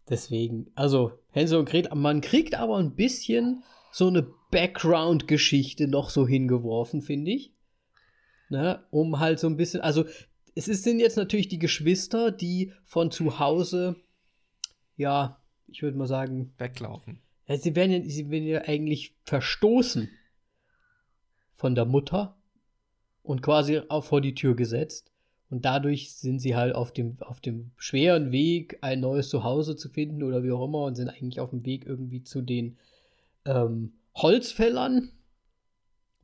Deswegen, also Hänsel und Gretel, man kriegt aber ein bisschen so eine Background-Geschichte noch so hingeworfen, finde ich. Ne? Um halt so ein bisschen, also es sind jetzt natürlich die Geschwister, die von zu Hause, ja, ich würde mal sagen, Weglaufen. ja, sie, werden ja, sie werden ja eigentlich verstoßen von der Mutter und quasi auch vor die Tür gesetzt. Und dadurch sind sie halt auf dem, auf dem schweren Weg, ein neues Zuhause zu finden oder wie auch immer und sind eigentlich auf dem Weg irgendwie zu den ähm, Holzfällern.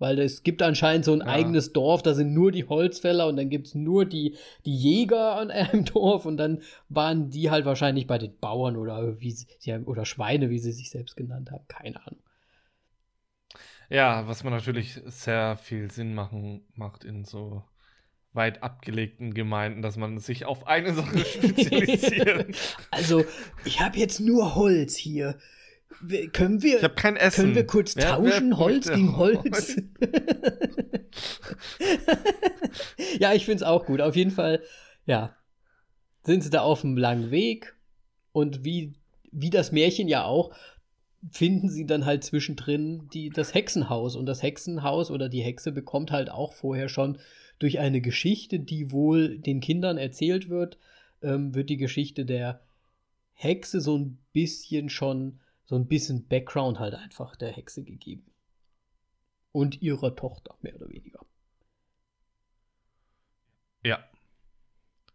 Weil es gibt anscheinend so ein Ja. eigenes Dorf, da sind nur die Holzfäller und dann gibt es nur die, die Jäger an einem Dorf und dann waren die halt wahrscheinlich bei den Bauern oder wie sie, oder Schweine, wie sie sich selbst genannt haben. Keine Ahnung. Ja, was man natürlich sehr viel Sinn machen, macht in so weit abgelegten Gemeinden, dass man sich auf eine Sache spezialisiert. Also, ich habe jetzt nur Holz hier. Können wir, Ich habe kein Essen. können wir kurz Wer- tauschen, wer Holz gegen Holz? ja, ich finde es auch gut. Auf jeden Fall, ja, sind sie da auf einem langen Weg. Und wie, wie das Märchen ja auch, finden sie dann halt zwischendrin die, das Hexenhaus. Und das Hexenhaus oder die Hexe bekommt halt auch vorher schon durch eine Geschichte, die wohl den Kindern erzählt wird, ähm, wird die Geschichte der Hexe so ein bisschen schon, so ein bisschen Background halt einfach der Hexe gegeben. Und ihrer Tochter, mehr oder weniger. Ja.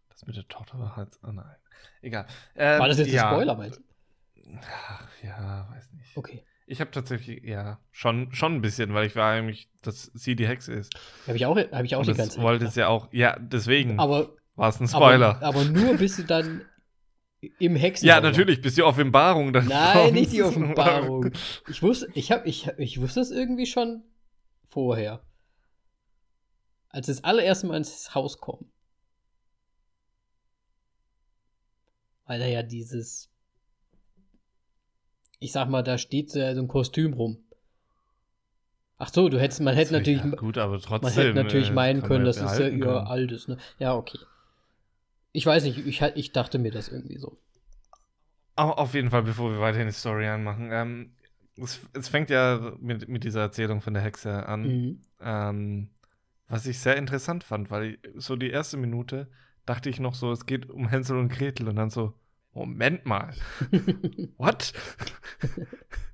Das mit der Tochter war halt. Oh nein. Egal. Ähm, war das jetzt ja. ein Spoiler, meinst du? Ach, ja, weiß nicht. Okay. Ich habe tatsächlich, ja, schon, schon ein bisschen, weil ich war eigentlich, dass sie die Hexe ist. Habe ich auch, hab ich auch die ganze Zeit. wollte es ja auch, ja, deswegen war es ein Spoiler. Aber, aber, nur bis sie dann im Hexen. Ja, natürlich, bis die Offenbarung dann Nein, kommt. nicht die Offenbarung. Ich wusste, ich, hab, ich, ich wusste es irgendwie schon vorher. Als das allererste Mal ins Haus kommen. Weil da ja dieses ich sag mal, da steht so ein Kostüm rum. Ach so, du hättest, man hätte natürlich, ja, gut, aber trotzdem, man hätte natürlich äh, meinen können, dass es ja ihr altes, ne? Ja, okay. Ich weiß nicht, ich, ich dachte mir das irgendwie so. Auf jeden Fall, bevor wir weiterhin die Story anmachen. Ähm, es, es, fängt ja mit, mit dieser Erzählung von der Hexe an. Mhm. Ähm, was ich sehr interessant fand, weil so die erste Minute dachte ich noch so, es geht um Hänsel und Gretel und dann so, Moment mal. What?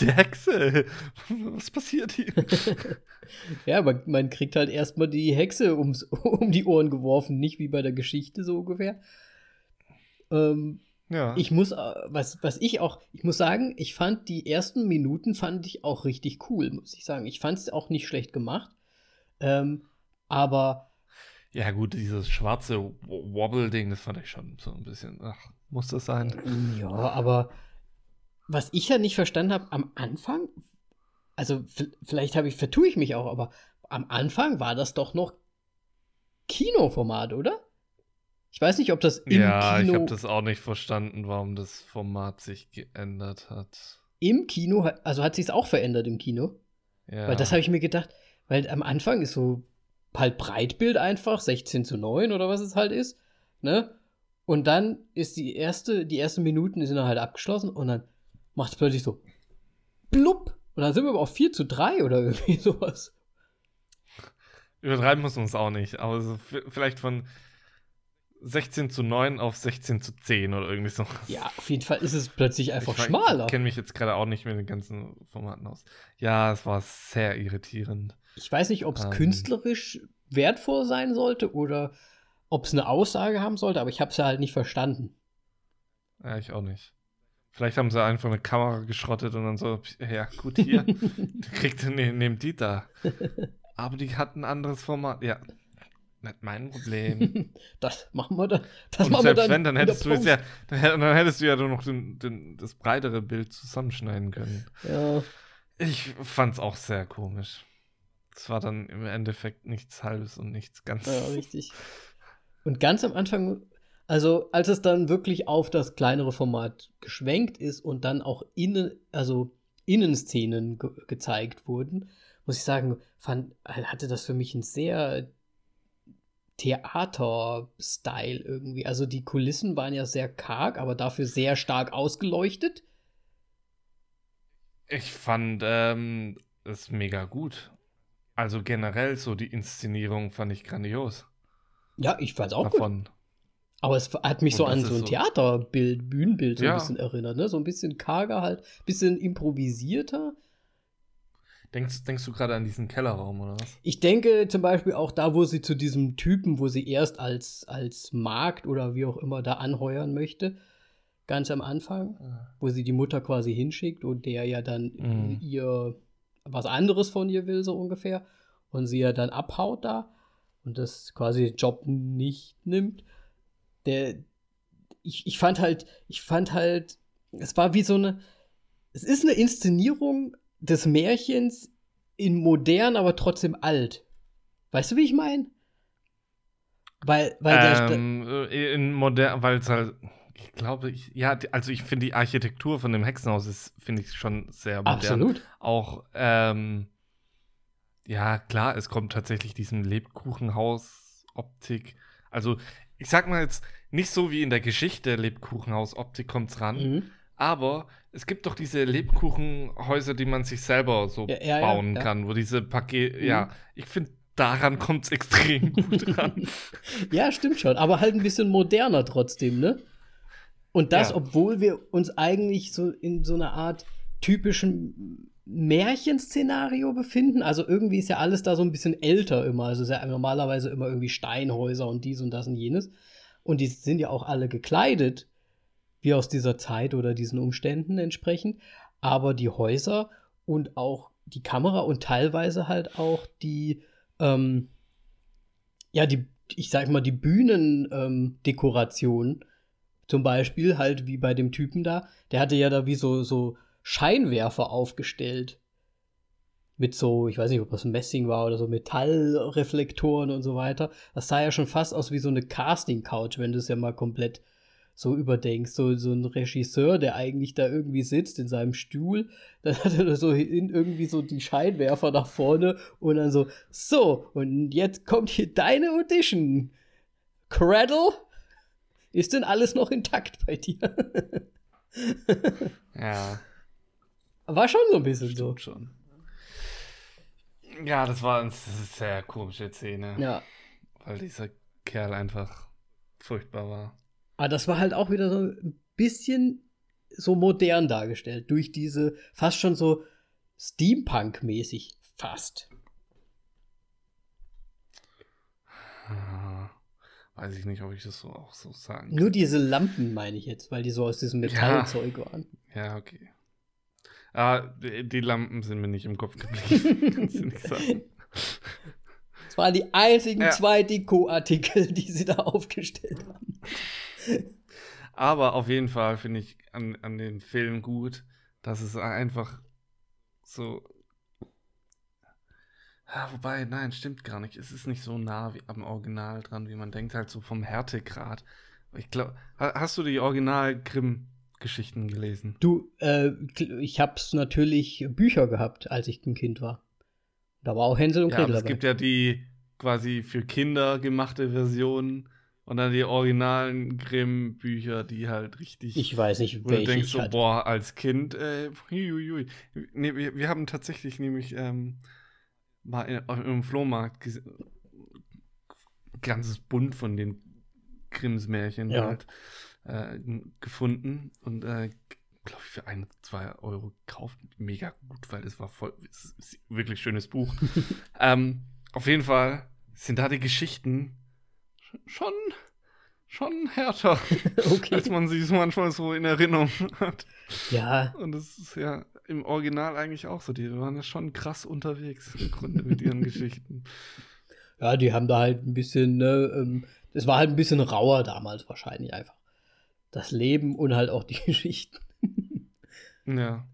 Die Hexe. Was passiert hier? ja, aber man kriegt halt erstmal die Hexe ums, um die Ohren geworfen, nicht wie bei der Geschichte so ungefähr. Ähm, ja. Ich muss, äh, was, was ich auch, ich muss sagen, ich fand die ersten Minuten fand ich auch richtig cool, muss ich sagen. Ich fand es auch nicht schlecht gemacht. Ähm, aber ja, gut, dieses schwarze Wobble-Ding, das fand ich schon so ein bisschen. Ach, muss das sein? Ja, aber was ich ja nicht verstanden habe, am Anfang, also vielleicht habe ich, vertue ich mich auch, aber am Anfang war das doch noch Kinoformat, oder? Ich weiß nicht, ob das im ja, Kino. Ja, ich habe das auch nicht verstanden, warum das Format sich geändert hat. Im Kino, also hat sich es auch verändert im Kino? Ja. Weil das habe ich mir gedacht, weil am Anfang ist so halt Breitbild einfach, 16 zu 9 oder was es halt ist, ne? Und dann ist die erste, die ersten Minuten sind dann halt abgeschlossen und dann macht es plötzlich so blub. Und dann sind wir aber auf 4 zu 3 oder irgendwie sowas. Übertreiben muss man es auch nicht, aber so vielleicht von 16 zu 9 auf 16 zu 10 oder irgendwie so. Ja, auf jeden Fall ist es plötzlich einfach ich schmaler. Ich kenne mich jetzt gerade auch nicht mit den ganzen Formaten aus. Ja, es war sehr irritierend. Ich weiß nicht, ob es ähm, künstlerisch wertvoll sein sollte oder ob es eine Aussage haben sollte, aber ich habe es ja halt nicht verstanden. Ja, ich auch nicht. Vielleicht haben sie einfach eine Kamera geschrottet und dann so, ja, gut, hier, kriegt ne, nehmt die da. Aber die hat ein anderes Format. Ja, nicht mein Problem. das machen wir dann. Das und machen selbst wir dann wenn, dann hättest du ja, dann, dann, hättest du ja noch den, den, das breitere Bild zusammenschneiden können. Ja. Ich fand's auch sehr komisch. Es war dann im Endeffekt nichts Halbes und nichts ganz. Ja, richtig. Und ganz am Anfang, also als es dann wirklich auf das kleinere Format geschwenkt ist und dann auch innen, also Innenszenen ge gezeigt wurden, muss ich sagen, fand, hatte das für mich einen sehr Theater-Style irgendwie. Also die Kulissen waren ja sehr karg, aber dafür sehr stark ausgeleuchtet. Ich fand ähm, es mega gut. Also generell so die Inszenierung fand ich grandios. Ja, ich fand's auch Davon. gut. Aber es hat mich Und so an so ein so Theaterbild, Bühnenbild so ja. ein bisschen erinnert, ne? So ein bisschen karger halt, bisschen improvisierter. Denkst, denkst du gerade an diesen Kellerraum oder was? Ich denke zum Beispiel auch da, wo sie zu diesem Typen, wo sie erst als, als Markt oder wie auch immer da anheuern möchte, ganz am Anfang, ah. wo sie die Mutter quasi hinschickt und der ja dann mhm. ihr was anderes von ihr will, so ungefähr. Und sie ja dann abhaut da und das quasi den Job nicht nimmt. Der, ich, ich fand halt, ich fand halt, es war wie so eine, es ist eine Inszenierung des Märchens in modern, aber trotzdem alt. Weißt du, wie ich meine? Weil, weil ähm, der in modern, weil es halt ich glaube, ich, ja, also ich finde die Architektur von dem Hexenhaus ist, finde ich schon sehr modern. Absolut. Auch, ähm, ja, klar, es kommt tatsächlich diesem Lebkuchenhaus-Optik. Also, ich sag mal jetzt, nicht so wie in der Geschichte Lebkuchenhaus-Optik kommt's ran, mhm. Aber es gibt doch diese Lebkuchenhäuser, die man sich selber so Ja, ja, bauen ja. kann, wo diese Pakete, Mhm. ja, ich finde, daran kommt es extrem gut ran. Ja, stimmt schon, aber halt ein bisschen moderner trotzdem, ne? Und das, obwohl wir uns eigentlich so in so einer Art typischen Märchenszenario befinden. Also irgendwie ist ja alles da so ein bisschen älter immer. Also ist ja normalerweise immer irgendwie Steinhäuser und dies und das und jenes. Und die sind ja auch alle gekleidet, wie aus dieser Zeit oder diesen Umständen entsprechend. Aber die Häuser und auch die Kamera und teilweise halt auch die, ähm, ja, die, ich sag mal, die Bühnendekoration, ähm, zum Beispiel, halt wie bei dem Typen da, der hatte ja da wie so, so Scheinwerfer aufgestellt. Mit so, ich weiß nicht, ob das Messing war oder so Metallreflektoren und so weiter. Das sah ja schon fast aus wie so eine Casting-Couch, wenn du es ja mal komplett so überdenkst. So, so ein Regisseur, der eigentlich da irgendwie sitzt in seinem Stuhl, dann hat er so hin, irgendwie so die Scheinwerfer nach vorne und dann so, so, und jetzt kommt hier deine Audition. Cradle? Ist denn alles noch intakt bei dir? ja, War schon so ein bisschen so. stimmt schon. Ja, das war eine sehr komische Szene, Ja. weil dieser Kerl einfach furchtbar war. Aber das war halt auch wieder so ein bisschen so modern dargestellt. Durch diese fast schon so Steampunk-mäßig. Fast. Ah, Weiß ich nicht, ob ich das so auch so sagen Nur diese Lampen meine ich jetzt, weil die so aus diesem Metallzeug waren. Ja, okay. Ah, die, Lampen sind mir nicht im Kopf geblieben. Kannst du nicht sagen. Das waren die einzigen Ja. zwei Deko-Artikel, die sie da aufgestellt haben. Aber auf jeden Fall finde ich an, an dem Film gut, dass es einfach so. Ja, wobei, nein, stimmt gar nicht. Es ist nicht so nah wie am Original dran, wie man denkt, halt so vom Härtegrad. Ich glaube, hast du die Original-Grimm-Geschichten gelesen? Du, äh, ich hab's natürlich Bücher gehabt, als ich ein Kind war. Da war auch Hänsel und Ja, Gretel aber es dabei. gibt ja die quasi für Kinder gemachte Version und dann die originalen Grimm-Bücher, die halt richtig. ich weiß nicht, wo du welche denkst ich so, hatte. boah, als Kind, äh, huiuiui. Nee, wir, wir haben tatsächlich nämlich ähm, mal in, im Flohmarkt ganzes Bund von den Grimms Märchen Ja. halt äh, gefunden und äh, glaube ich für ein, zwei Euro gekauft. Mega gut, weil das war voll, es ist ein wirklich schönes Buch. ähm, auf jeden Fall sind da die Geschichten schon, schon härter, Okay. als man sie manchmal so in Erinnerung hat. Ja, Und das ist ja im Original eigentlich auch so. Die waren ja schon krass unterwegs im Grunde mit ihren Geschichten. ja, die haben da halt ein bisschen, ne, ähm, es war halt ein bisschen rauer damals wahrscheinlich einfach. Das Leben und halt auch die Geschichten. Ja.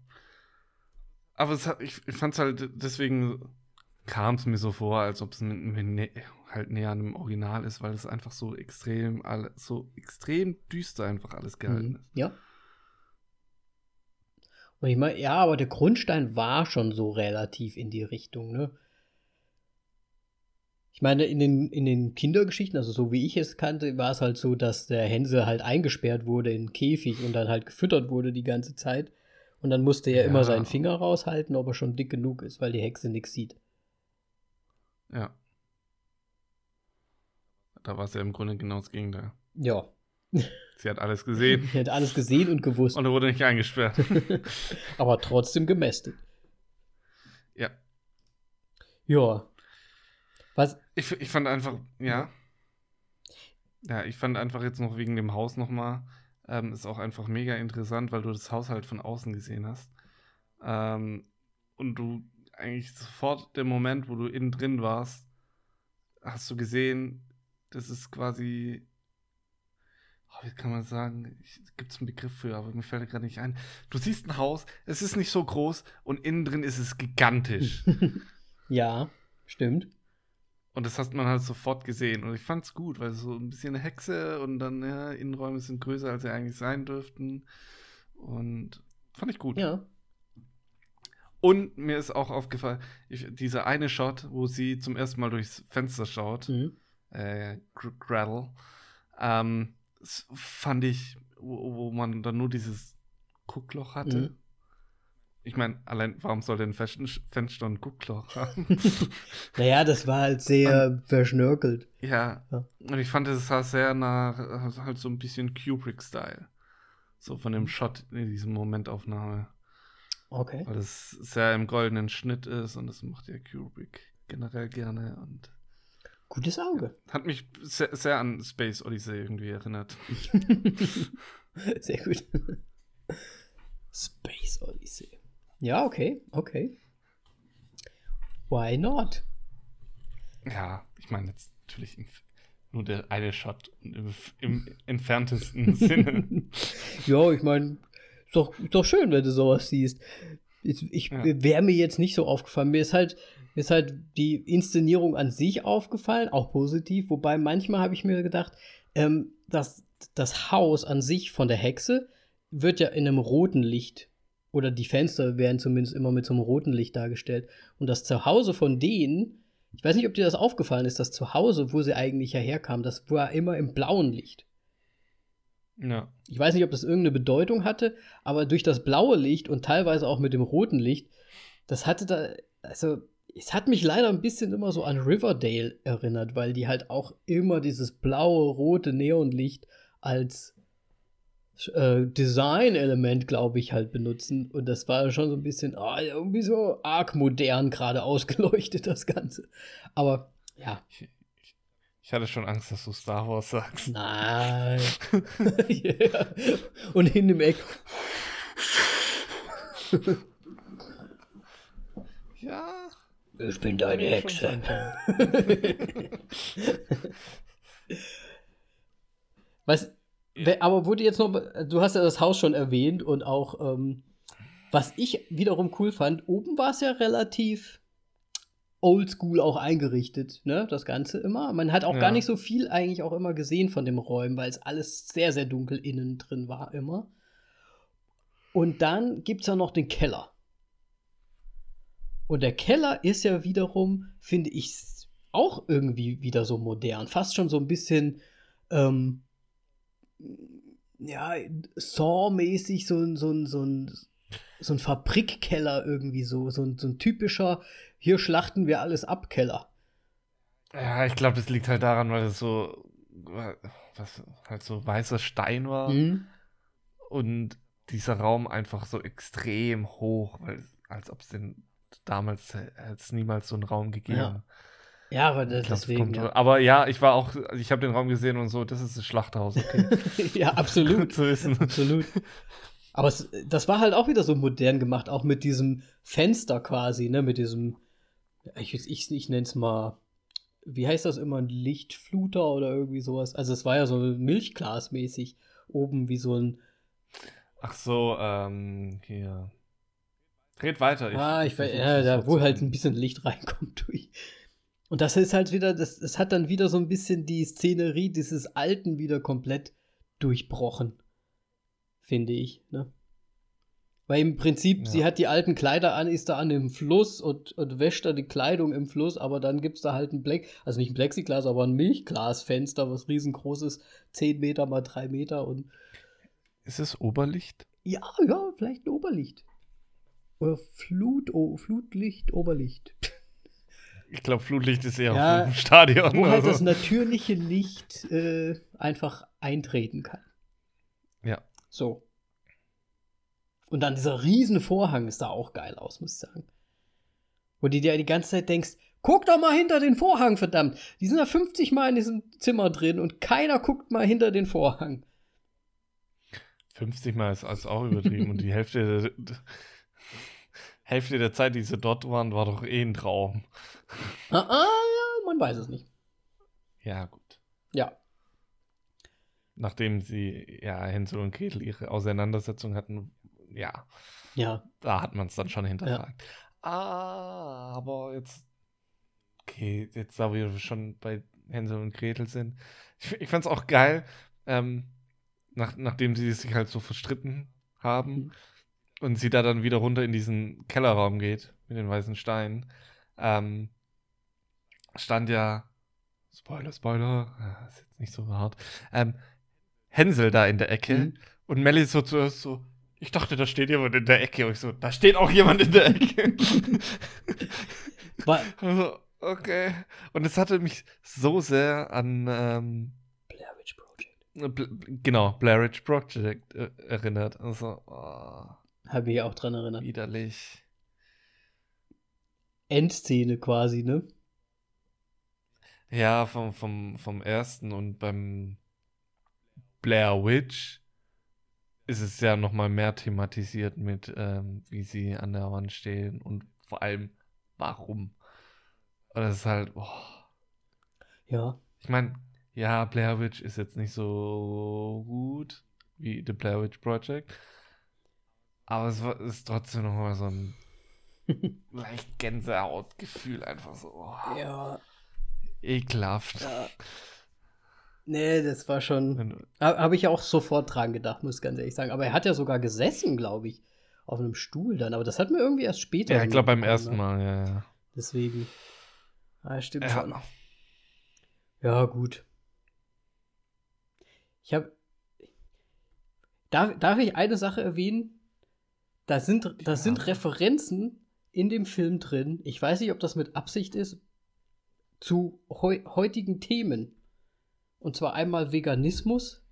Aber es hat, ich, ich fand es halt, deswegen kam es mir so vor, als ob es halt näher an dem Original ist, weil es einfach so extrem, so extrem düster einfach alles gehalten Mhm. ist. Ja. Und ich meine, ja, aber der Grundstein war schon so relativ in die Richtung, ne? Ich meine, in den, in den Kindergeschichten, also so wie ich es kannte, war es halt so, dass der Hänsel halt eingesperrt wurde in einen Käfig und dann halt gefüttert wurde die ganze Zeit. Und dann musste er Ja. immer seinen Finger raushalten, ob er schon dick genug ist, weil die Hexe nichts sieht. Ja. Da war es ja im Grunde genau das Gegenteil. Ja. Sie hat alles gesehen Er hat alles gesehen und gewusst, und er wurde nicht eingesperrt. aber trotzdem gemästet. ja. Ja. Was, Ich, ich fand einfach, ja. Ja, ich fand einfach jetzt noch wegen dem Haus nochmal, ähm, ist auch einfach mega interessant, weil du das Haus halt von außen gesehen hast. Ähm, und du eigentlich sofort der Moment, wo du innen drin warst, hast du gesehen, das ist quasi, oh, wie kann man sagen, gibt es einen Begriff für, aber mir fällt er gerade nicht ein. Du siehst ein Haus, es ist nicht so groß und innen drin ist es gigantisch. ja, stimmt. Und das hat man halt sofort gesehen. Und ich fand's gut, weil so ein bisschen eine Hexe und dann, ja, Innenräume sind größer, als sie eigentlich sein dürften. Und fand ich gut. Ja. Und mir ist auch aufgefallen, ich, dieser eine Shot, wo sie zum ersten Mal durchs Fenster schaut, Mhm. äh, Gr- Gretel, ähm, fand ich, wo, wo man dann nur dieses Guckloch hatte. Mhm. Ich meine, allein, warum soll denn Fen- Fenster ein Guckloch haben? Naja, das war halt sehr verschnörkelt. ja. Ja. Und ich fand, es sah sehr nach, also halt so ein bisschen Kubrick-Style. So von dem Shot in diesem Momentaufnahme. Okay. Weil es sehr im goldenen Schnitt ist und das macht ja Kubrick generell gerne und Gutes Auge. hat mich sehr, sehr an Space Odyssey irgendwie erinnert. Sehr gut. Space Odyssey. Ja, okay, okay. Why not? Ja, ich meine jetzt natürlich nur der eine Shot im, im entferntesten Sinne. Ja, ich meine, ist doch, ist doch schön, wenn du sowas siehst. Ich, ich Ja. wäre mir jetzt nicht so aufgefallen. Mir ist halt, mir ist halt die Inszenierung an sich aufgefallen, auch positiv. Wobei manchmal habe ich mir gedacht, ähm, dass das Haus an sich von der Hexe wird ja in einem roten Licht oder die Fenster werden zumindest immer mit so einem roten Licht dargestellt. Und das Zuhause von denen, ich weiß nicht, ob dir das aufgefallen ist, das Zuhause, wo sie eigentlich ja herkam, das war immer im blauen Licht. ja. Ich weiß nicht, ob das irgendeine Bedeutung hatte, aber durch das blaue Licht und teilweise auch mit dem roten Licht, das hatte da, also es hat mich leider ein bisschen immer so an Riverdale erinnert, weil die halt auch immer dieses blaue, rote Neonlicht als äh, Design-Element, glaube ich, halt benutzen. Und das war schon so ein bisschen, ah, irgendwie so arg modern gerade ausgeleuchtet, das Ganze. Aber ja, Ich, ich, ich hatte schon Angst, dass du Star Wars sagst. nein. yeah. Und in dem Eck. Ja. Ich bin deine Hexe. Was, aber wurde jetzt noch, du hast ja das Haus schon erwähnt und auch, ähm, was ich wiederum cool fand, oben war es ja relativ oldschool auch eingerichtet, ne, das Ganze immer. Man hat auch Ja. gar nicht so viel eigentlich auch immer gesehen von dem Räumen, weil es alles sehr, sehr dunkel innen drin war immer. Und dann gibt es ja noch den Keller. Und der Keller ist ja wiederum, finde ich, auch irgendwie wieder so modern. Fast schon so ein bisschen, ähm, ja, Saw-mäßig, so, ein- so, ein- so, ein, so ein Fabrikkeller irgendwie so. So ein, so ein typischer, hier schlachten wir alles ab Keller. Ja, ich glaube, das liegt halt daran, weil es so, was, halt so weißer Stein war Mhm. und dieser Raum einfach so extrem hoch, weil als ob es den damals hätte es niemals so einen Raum gegeben. Ja. Ja, aber Ich das, glaub, deswegen. kommt- Ja. Aber ja, ich war auch, ich habe den Raum gesehen und so, das ist das Schlachthaus, okay. ja, absolut. Zu wissen. Absolut. Aber es, das war halt auch wieder so modern gemacht, auch mit diesem Fenster quasi, ne, mit diesem, ich, ich, ich nenne es mal, wie heißt das immer, ein Lichtfluter oder irgendwie sowas. Also es war ja so Milchglasmäßig oben wie so ein, Ach so, ähm, hier. Red weiter. ah, ich weiß, ja, da, wo halt ein bisschen Licht reinkommt durch. Und das ist halt wieder, das, das hat dann wieder so ein bisschen die Szenerie dieses Alten wieder komplett durchbrochen. Finde ich, ne? Weil im Prinzip, Ja. sie hat die alten Kleider an, ist da an dem Fluss und, und wäscht da die Kleidung im Fluss, aber dann gibt es da halt ein Black, also nicht ein Plexiglas, aber ein Milchglasfenster, was riesengroß ist, 10 Meter mal 3 Meter und Ist es Oberlicht? ja, ja, vielleicht ein Oberlicht. Oder Flut, oh, Flutlicht, Oberlicht. Ich glaube, Flutlicht ist eher Ja, auf dem Stadion. Wo halt das natürliche Licht äh, einfach eintreten kann. Ja. So. Und dann dieser riesen Vorhang ist da auch geil aus, muss ich sagen. Wo du dir die ganze Zeit denkst, guck doch mal hinter den Vorhang, verdammt. Die sind da 50 Mal in diesem Zimmer drin und keiner guckt mal hinter den Vorhang. 50 Mal ist alles auch übertrieben und die Hälfte der, Hälfte der Zeit, die sie dort waren, war doch eh ein Traum. Ah, ah, ja, man weiß es nicht. Ja, gut. Ja. Nachdem sie, ja, Hänsel und Gretel ihre Auseinandersetzung hatten, ja, Ja. da hat man es dann schon hinterfragt. Ah, aber jetzt, okay, jetzt da wir schon bei Hänsel und Gretel sind, ich, ich fand es auch geil, ähm, nach, nachdem sie sich halt so verstritten haben Mhm. Und sie da dann wieder runter in diesen Kellerraum geht mit den weißen Steinen, ähm, stand ja, Spoiler, Spoiler, ah, ist jetzt nicht so hart, ähm, Hänsel da in der Ecke Mhm. und Melly so zuerst so, Ich dachte, da steht jemand in der Ecke. Und ich so, da steht auch jemand in der Ecke. Also, okay. Und es hatte mich so sehr an ähm, Blair Witch Project. Bl genau, Blair Witch Project äh, erinnert. Also, oh, Habe ich auch dran erinnert. widerlich. Endszene quasi, ne? Ja, vom, vom, vom ersten und beim Blair Witch ist es ja nochmal mehr thematisiert mit, ähm, wie sie an der Wand stehen und vor allem, warum. Und das ist halt, boah. Ja. Ich meine, ja, Blair Witch ist jetzt nicht so gut wie The Blair Witch Project, aber es ist trotzdem nochmal so ein leicht Gänsehautgefühl, einfach so, oh, Ja. ekelhaft. ja. Nee, das war schon. Habe ich auch sofort dran gedacht, muss ich ganz ehrlich sagen. Aber er hat ja sogar gesessen, glaube ich, auf einem Stuhl dann. Aber das hat mir irgendwie erst später. Ja, ich glaube beim ersten ne? Mal, ja, ja. Deswegen. Ah, stimmt Ja. schon. Ja, gut. Ich habe. Darf, darf ich eine Sache erwähnen? Da sind, da sind. Referenzen in dem Film drin. Ich weiß nicht, ob das mit Absicht ist. Zu heu heutigen Themen. Und zwar einmal Veganismus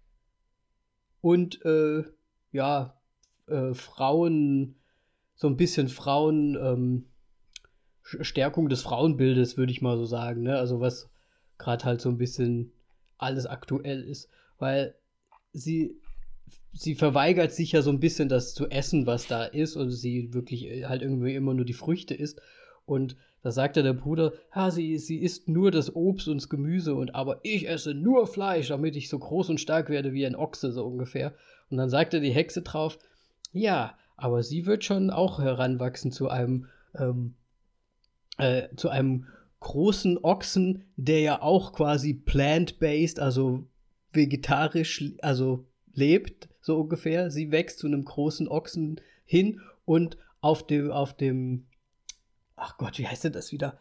und äh, ja, äh, Frauen, so ein bisschen Frauen, ähm, Stärkung des Frauenbildes, würde ich mal so sagen. Ne? Also was gerade halt so ein bisschen alles aktuell ist. Weil sie, sie verweigert sich ja so ein bisschen das zu essen, was da ist. Und sie wirklich äh, halt irgendwie immer nur die Früchte isst. Und da sagte der Bruder, ja, sie, sie isst nur das Obst und das Gemüse und aber ich esse nur Fleisch, damit ich so groß und stark werde wie ein Ochse, so ungefähr. Und dann sagte die Hexe drauf, ja, aber sie wird schon auch heranwachsen zu einem, ähm, äh, zu einem großen Ochsen, der ja auch quasi plant-based, also vegetarisch, also lebt, so ungefähr. Sie wächst zu einem großen Ochsen hin und auf dem, auf dem, ach Gott, wie heißt denn das wieder?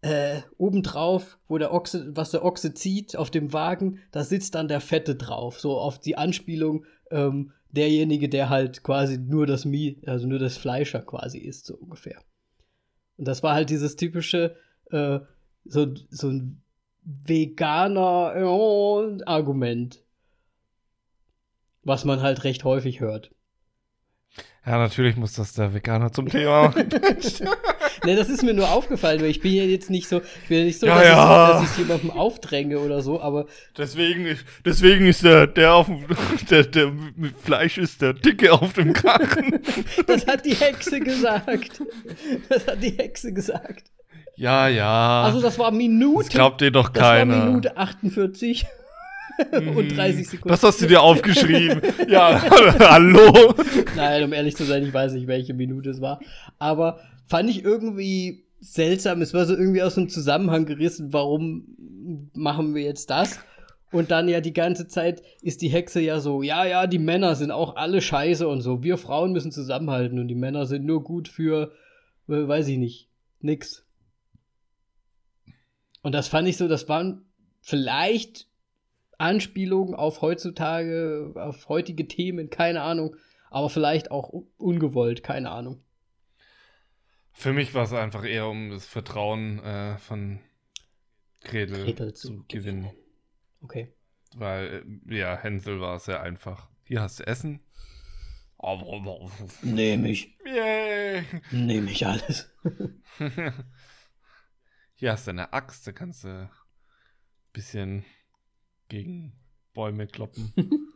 Äh, obendrauf, wo der Ochse, was der Ochse zieht, auf dem Wagen, da sitzt dann der Fette drauf. So auf die Anspielung, ähm, derjenige, der halt quasi nur das Mie, also nur das Fleischer quasi ist, so ungefähr. Und das war halt dieses typische, äh, so, so ein veganer äh, Argument. Was man halt recht häufig hört. Ja, natürlich muss das der Veganer zum Thema machen. Ne, das ist mir nur aufgefallen, weil ich bin ja jetzt nicht so, ich bin ja nicht so, Ja, dass, ja. Ich, dass ich jemandem aufdränge oder so, aber deswegen, ist, deswegen ist der, der auf dem, der, der mit Fleisch ist der Dicke auf dem Krachen. das hat die Hexe gesagt. Das hat die Hexe gesagt. Ja, ja. Also das war Minute. das glaubt dir doch das war keiner. Minute 48 und 30 Sekunden. Das hast du dir aufgeschrieben. ja, hallo. Nein, um ehrlich zu sein, ich weiß nicht, welche Minute es war. Aber fand ich irgendwie seltsam. Es war so irgendwie aus dem Zusammenhang gerissen, warum machen wir jetzt das? Und dann ja die ganze Zeit ist die Hexe ja so, ja, ja, die Männer sind auch alle scheiße und so. Wir Frauen müssen zusammenhalten und die Männer sind nur gut für, äh, weiß ich nicht, nix. Und das fand ich so, das waren vielleicht Anspielungen auf heutzutage, auf heutige Themen, keine Ahnung. Aber vielleicht auch un- ungewollt, keine Ahnung. Für mich war es einfach eher um das Vertrauen äh, von Gretel, Gretel zu, zu gewinnen. gewinnen. Okay. Weil, äh, ja, Hänsel war sehr einfach. Hier hast du Essen. Nehme ich. Yay! Nehme ich alles. Hier hast du eine Axt, da kannst du ein bisschen gegen Bäume kloppen.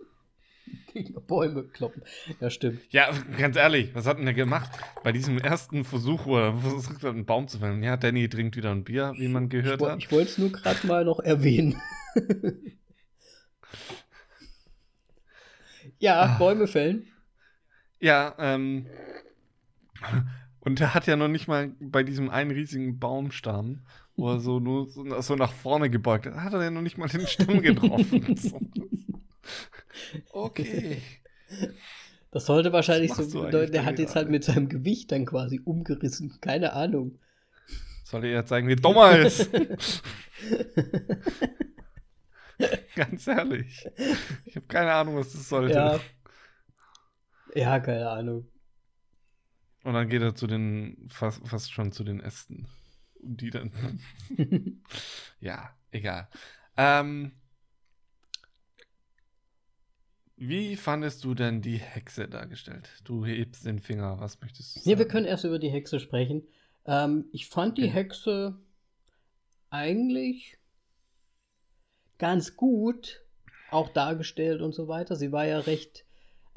Gegen Bäume kloppen. Ja, stimmt. ja, ganz ehrlich, was hat denn der gemacht? Bei diesem ersten Versuch, wo er versucht hat, einen Baum zu fällen. Ja, Danny trinkt wieder ein Bier, wie man gehört Ich, hat. ich wollte es nur gerade mal noch erwähnen. ja, Ah. Bäume fällen. Ja, ähm. Und er hat ja noch nicht mal bei diesem einen riesigen Baumstamm, wo er so nur so, so nach vorne gebeugt hat, hat er ja noch nicht mal den Stamm getroffen. Okay. Das sollte wahrscheinlich Was so bedeuten, der hat jetzt halt mit seinem Gewicht dann quasi umgerissen. Keine Ahnung. Soll er zeigen, wie dumm er ist. Ganz ehrlich. Ich habe keine Ahnung, was das sollte. Ja. Ja, keine Ahnung. Und dann geht er zu den, fast, fast schon zu den Ästen. Und die dann. ja, egal. Ähm, wie fandest du denn die Hexe dargestellt? Du hebst den Finger, was möchtest du sagen? Ja, wir können erst über die Hexe sprechen. Ähm, ich fand die Okay. Hexe eigentlich ganz gut auch dargestellt und so weiter. Sie war ja recht.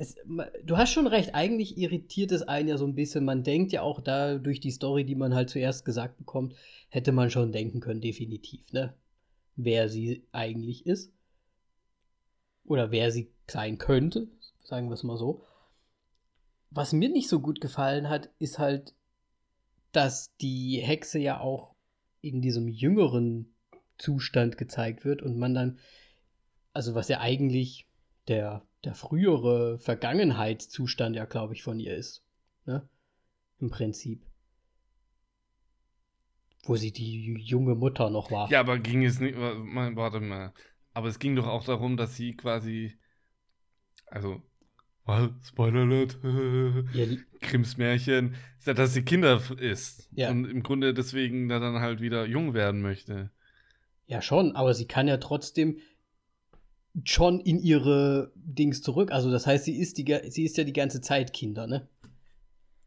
Es, du hast schon recht, eigentlich irritiert es einen ja so ein bisschen. Man denkt ja auch da durch die Story, die man halt zuerst gesagt bekommt, hätte man schon denken können, definitiv, ne? Wer sie eigentlich ist. Oder wer sie sein könnte, sagen wir es mal so. Was mir nicht so gut gefallen hat, ist halt, dass die Hexe ja auch in diesem jüngeren Zustand gezeigt wird und man dann, also was ja eigentlich der, der frühere Vergangenheitszustand ja, glaube ich, von ihr ist. Ne? Im Prinzip. Wo sie die junge Mutter noch war. Ja, aber ging es nicht. Warte mal. Aber es ging doch auch darum, dass sie quasi. Also. Spoiler Alert. Ihr, Grimms Märchen. ja, Dass sie Kinder ist. Ja. Und im Grunde deswegen da dann halt wieder jung werden möchte. ja, schon, aber sie kann ja trotzdem schon in ihre Dings zurück. Also das heißt, sie ist, die, sie ist ja die ganze Zeit Kinder, ne?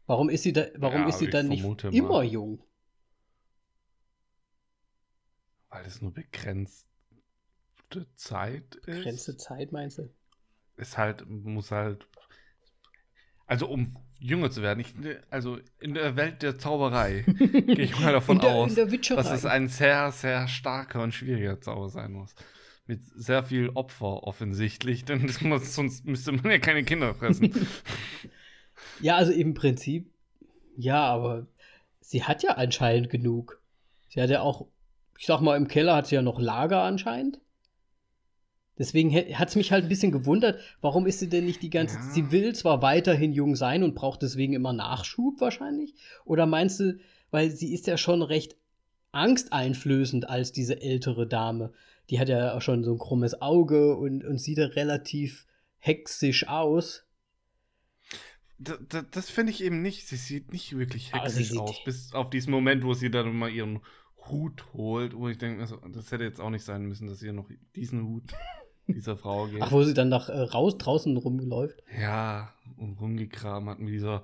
Warum ist sie da, warum Ja, ist sie dann nicht mal. immer jung? Weil es nur begrenzte Zeit ist. Begrenzte Zeit, meinst du? Ist halt, muss halt. Also um jünger zu werden. Ich, also in der Welt der Zauberei gehe ich mal davon in der, aus. in der dass es ein sehr, sehr starker und schwieriger Zauber sein muss. Mit sehr viel Opfer offensichtlich, denn muss, sonst müsste man ja keine Kinder fressen. Ja, also im Prinzip, ja, aber sie hat ja anscheinend genug. Sie hat ja auch, ich sag mal, im Keller hat sie ja noch Lager anscheinend. Deswegen hat es mich halt ein bisschen gewundert, warum ist sie denn nicht die ganze Ja. Sie will zwar weiterhin jung sein und braucht deswegen immer Nachschub wahrscheinlich. Oder meinst du, weil sie ist ja schon recht angsteinflößend als diese ältere Dame. Die hat ja auch schon so ein krummes Auge und, und sieht ja relativ hexisch aus. das das, finde ich eben nicht. Sie sieht nicht wirklich hexisch aus. Bis auf diesen Moment, wo sie dann mal ihren Hut holt, wo ich denke, also, das hätte jetzt auch nicht sein müssen, dass ihr noch diesen Hut dieser Frau geht. Ach, wo sie dann nach äh, raus draußen rumläuft. Ja, und rumgekramt hat mit dieser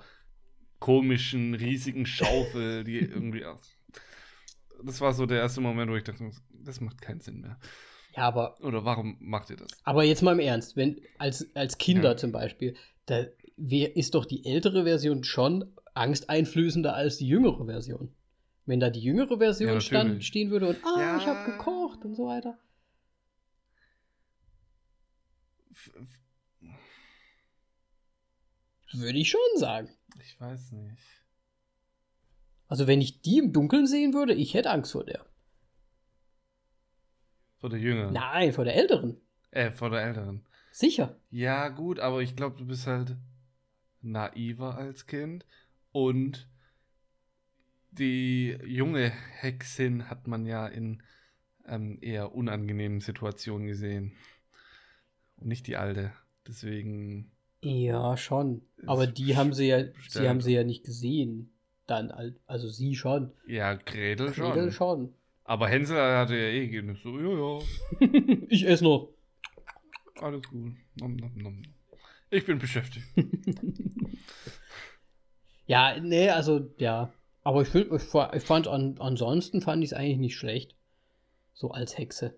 komischen, riesigen Schaufel, die irgendwie. Das war so der erste Moment, wo ich dachte, das macht keinen Sinn mehr. Ja, aber, Oder warum macht ihr das? aber jetzt mal im Ernst, wenn als, als Kinder Ja. zum Beispiel, da wär, ist doch die ältere Version schon angsteinflößender als die jüngere Version. Wenn da die jüngere Version Ja, stand, stehen würde und ah, Ja. ich habe gekocht und so weiter. F- Würde ich schon sagen. Ich weiß nicht. Also wenn ich die im Dunkeln sehen würde, ich hätte Angst vor der. Vor der Jüngeren. Nein, vor der älteren. Äh, vor der Älteren. Sicher. Ja, gut, aber ich glaube, du bist halt naiver als Kind. Und die junge Hexin hat man ja in ähm, eher unangenehmen Situationen gesehen. Und nicht die alte. Deswegen. Ja, schon. Aber die haben sie ja, sie haben sie ja nicht gesehen. Dann, al- also sie schon. Ja, Gretel schon. Gretel schon. Aber Hänsel hatte ja eh genug so, ja, ja, ich esse noch. alles gut. Nom, nom, nom. Ich bin beschäftigt. Ja, nee, also, ja. Aber ich, find, ich, fa- ich fand, an, ansonsten fand ich es eigentlich nicht schlecht. So als Hexe.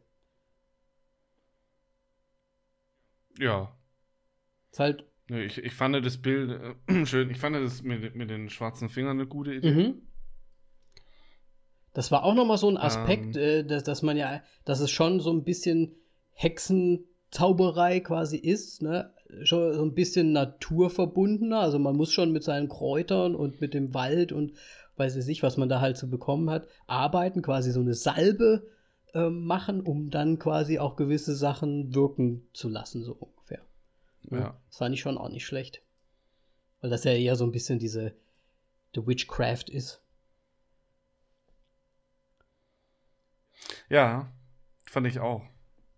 Ja. Ist halt, Ich, ich fand das Bild äh, schön. Ich fand das mit, mit den schwarzen Fingern eine gute Idee. mhm. Das war auch nochmal so ein Aspekt, Ähm. äh, dass, dass man ja, dass es schon so ein bisschen Hexenzauberei quasi ist, ne? Schon so ein bisschen naturverbundener. Also man muss schon mit seinen Kräutern und mit dem Wald und weiß ich nicht, was man da halt so bekommen hat, arbeiten, quasi so eine Salbe äh, machen, um dann quasi auch gewisse Sachen wirken zu lassen, so ungefähr. Ja. Das fand ich schon auch nicht schlecht. Weil das ja eher so ein bisschen diese The Witchcraft ist. Ja, fand ich auch.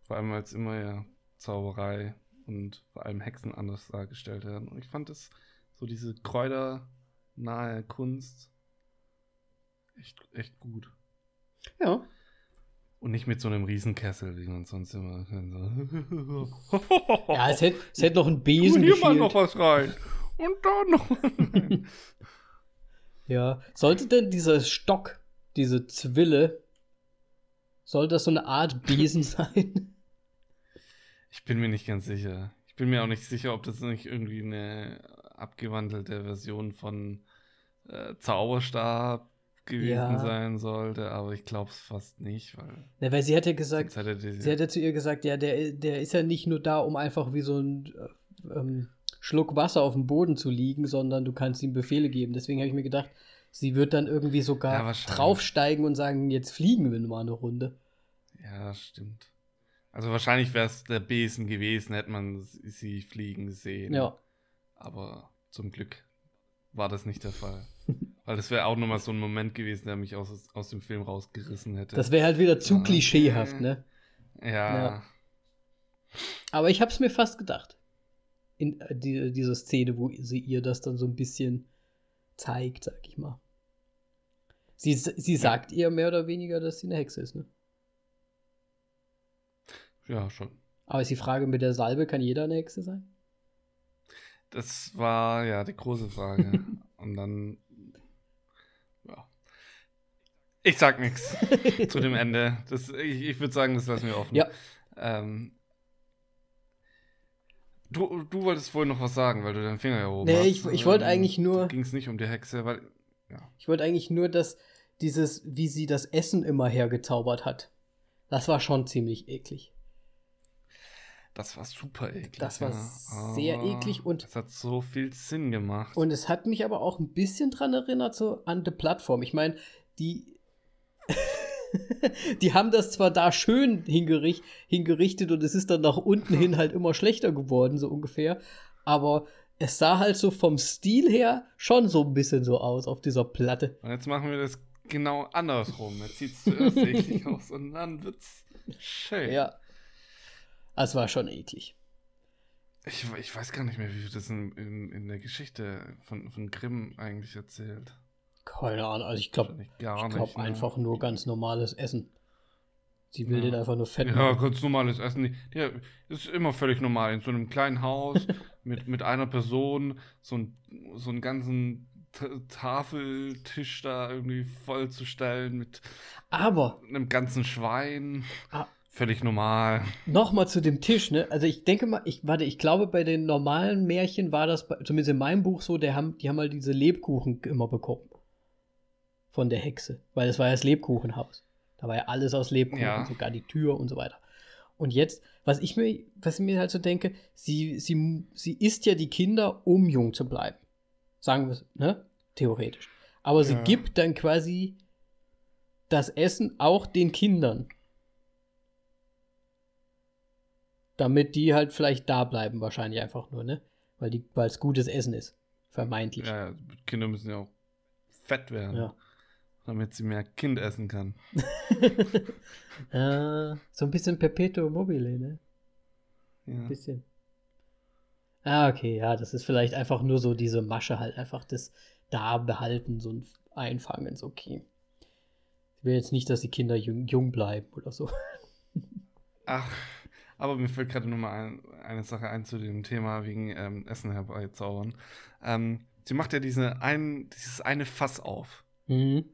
Vor allem als immer ja Zauberei und vor allem Hexen anders dargestellt werden. Und ich fand das so diese kräuternahe Kunst echt, echt gut. Ja. Und nicht mit so einem Riesenkessel, wie man sonst immer. Ja, es hätte, es hätte noch ein Besen hier mal gefehlt. noch was rein. Und da noch was rein. Ja. Sollte denn dieser Stock, diese Zwille, soll das so eine Art Besen sein? Ich bin mir nicht ganz sicher. Ich bin mir auch nicht sicher, ob das nicht irgendwie eine abgewandelte Version von äh, Zauberstab gewesen Ja. sein sollte, aber ich glaube es fast nicht, weil Na, weil sie hat ja gesagt, die, sie hat ja zu ihr gesagt, ja, der, der ist ja nicht nur da, um einfach wie so ein äh, ähm, Schluck Wasser auf dem Boden zu liegen, sondern du kannst ihm Befehle geben. Deswegen habe ich mir gedacht, sie wird dann irgendwie Ja, sogar wahrscheinlich. draufsteigen und sagen, jetzt fliegen wir mal eine Runde. Ja, stimmt. Also wahrscheinlich wäre es der Besen gewesen, hätte man sie fliegen sehen. Ja. Aber zum Glück war das nicht der Fall. Weil das wäre auch nochmal so ein Moment gewesen, der mich aus, aus dem Film rausgerissen hätte. Das wäre halt wieder zu Ja. klischeehaft, ne? ja. Ja. Aber ich habe es mir fast gedacht. In äh, die, diese Szene, wo sie ihr das dann so ein bisschen zeigt, sag ich mal. Sie, sie sagt ihr mehr oder weniger, dass sie eine Hexe ist, ne? ja, schon. Aber ist die Frage mit der Salbe, kann jeder eine Hexe sein? Das war ja die große Frage. Und dann. Ja. Ich sag nichts zu dem Ende. Das, ich ich würde sagen, das lassen wir offen. Ja. Ähm, du, du wolltest wohl noch was sagen, weil du deinen Finger erhoben Nee, hast. ich- ich wollte eigentlich nur- Ging es nicht um die Hexe, weil. Ich wollte eigentlich nur, dass dieses, wie sie das Essen immer hergezaubert hat, das war schon ziemlich eklig. Das war super eklig. Das war ja. sehr Aber eklig und- Es hat so viel Sinn gemacht. Und es hat mich aber auch ein bisschen dran erinnert, so an die Plattform. Ich meine, die. die haben das zwar da schön hingerich hingerichtet und es ist dann nach unten hin halt immer schlechter geworden, so ungefähr. Aber es sah halt so vom Stil her schon so ein bisschen so aus auf dieser Platte. Und jetzt machen wir das genau andersrum. Jetzt sieht es zuerst eklig aus und dann wird's schön. Ja. Es war schon eklig. Ich, ich weiß gar nicht mehr, wie das in, in, in der Geschichte von, von Grimm eigentlich erzählt. Keine Ahnung. Also ich glaube ich glaub ne? einfach nur ganz normales Essen. Sie will Ja. den einfach nur fett Ja, ganz normales Essen. Ja, das ist immer völlig normal. In so einem kleinen Haus mit, mit einer Person so, ein, so einen ganzen Tafeltisch da irgendwie vollzustellen mit Aber einem ganzen Schwein. Ah. Völlig normal. Nochmal zu dem Tisch, ne? Also ich denke mal, ich warte, ich glaube, bei den normalen Märchen war das, bei, zumindest in meinem Buch so, der haben, die haben halt diese Lebkuchen immer bekommen. Von der Hexe. Weil es war ja das Lebkuchenhaus. Da war ja alles aus Lebkuchen, Ja. sogar die Tür und so weiter. Und jetzt, was ich mir, was ich mir halt so denke, sie, sie, sie isst ja die Kinder, um jung zu bleiben. Sagen wir es, ne? Theoretisch. Aber sie Ja. gibt dann quasi das Essen auch den Kindern. Damit die halt vielleicht da bleiben, wahrscheinlich einfach nur, ne? Weil die, weil es gutes Essen ist. Vermeintlich. Ja, Kinder müssen ja auch fett werden, Ja. Damit sie mehr Kind essen kann. Ah, so ein bisschen Perpetuum mobile, ne? Ja. Ein bisschen. Ah, okay, ja, das ist vielleicht einfach nur so diese Masche halt, einfach das da behalten, so ein Einfangen, ist okay. Ich will jetzt nicht, dass die Kinder jung, jung bleiben oder so. Ach, aber mir fällt gerade nochmal ein, eine Sache ein zu dem Thema wegen ähm, Essen herbeizaubern. Ähm, sie macht ja diese ein, dieses eine Fass auf. Mhm.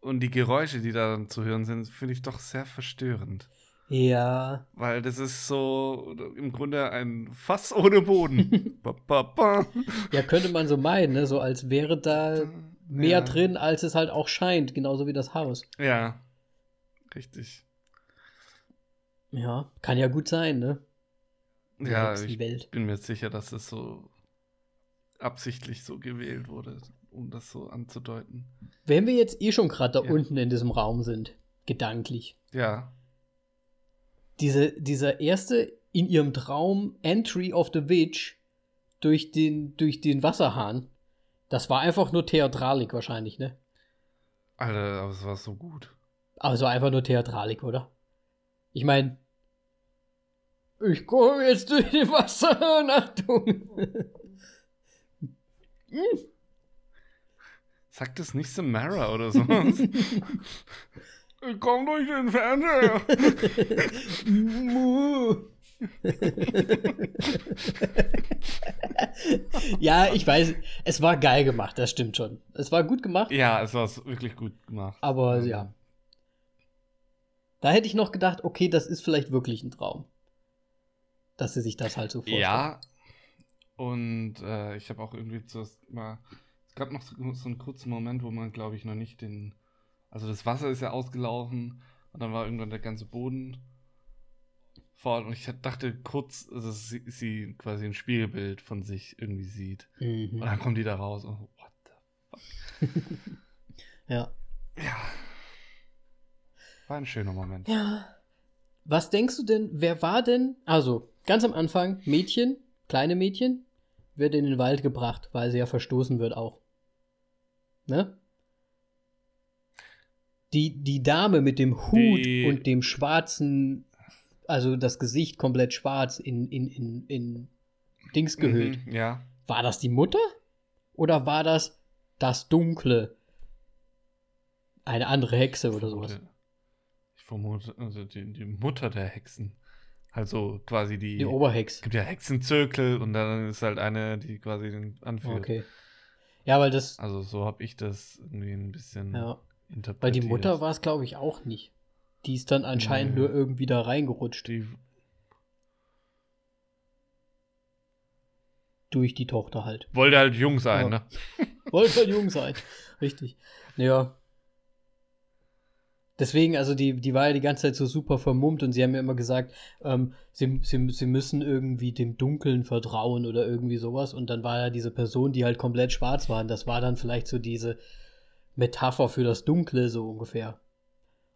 Und die Geräusche, die da dann zu hören sind, finde ich doch sehr verstörend. Ja. Weil das ist so im Grunde ein Fass ohne Boden. ba, ba, ba. Ja, könnte man so meinen, ne? So als wäre da mehr Ja. drin, als es halt auch scheint, genauso wie das Haus. Ja, richtig. Ja, kann ja gut sein, ne? In Ja, ich bin mir sicher, dass es so absichtlich so gewählt wurde, um das so anzudeuten. Wenn wir jetzt eh schon gerade da Ja. unten in diesem Raum sind, gedanklich, Ja, diese, dieser erste in ihrem Traum Entry of the Witch durch den, durch den Wasserhahn, das war einfach nur Theatralik wahrscheinlich, ne? Alter, aber es war so gut. Also einfach nur Theatralik, oder? Ich meine, Ich komme jetzt durch die Wasser. Achtung. Sagt es nicht Samara oder so? ich komm durch den Fernseher. ja, ich weiß, es war geil gemacht, das stimmt schon. Es war gut gemacht. Ja, es war wirklich gut gemacht. Aber ja. Da hätte ich noch gedacht, okay, das ist vielleicht wirklich ein Traum. Dass sie sich das halt so vorstellen. Ja. Und äh, ich habe auch irgendwie zuerst mal. Es gab noch so, so einen kurzen Moment, wo man, glaube ich, noch nicht den. Also das Wasser ist ja ausgelaufen und dann war irgendwann der ganze Boden fort. Und ich dachte kurz, dass sie, sie quasi ein Spiegelbild von sich irgendwie sieht. Mhm. Und dann kommen die da raus und what the fuck. ja. Ja. War ein schöner Moment. Ja. Was denkst du denn, wer war denn, also ganz am Anfang, Mädchen, kleine Mädchen, wird in den Wald gebracht, weil sie ja verstoßen wird auch. Ne? Die, die Dame mit dem Hut die... und dem schwarzen, also das Gesicht komplett schwarz in, in, in, in Dings gehüllt. Mhm, ja. War das die Mutter? Oder war das das Dunkle? Eine andere Hexe oder sowas? Ich vermute, also die, die Mutter der Hexen. Also quasi die. Die Oberhex. Es gibt ja Hexenzirkel und dann ist halt eine, die quasi den anführt. Okay. Ja, weil das. Also so habe ich das irgendwie ein bisschen ja. interpretiert. Weil die Mutter war es, glaube ich, auch nicht. Die ist dann anscheinend nee. nur irgendwie da reingerutscht. Die Durch die Tochter halt. Wollte halt jung sein, ja. ne? Wollte halt jung sein. Richtig. Ja. Deswegen, also die, die war ja die ganze Zeit so super vermummt und sie haben ja immer gesagt, ähm, sie, sie, sie müssen irgendwie dem Dunkeln vertrauen oder irgendwie sowas. Und dann war ja diese Person, die halt komplett schwarz war. Und das war dann vielleicht so diese Metapher für das Dunkle, so ungefähr.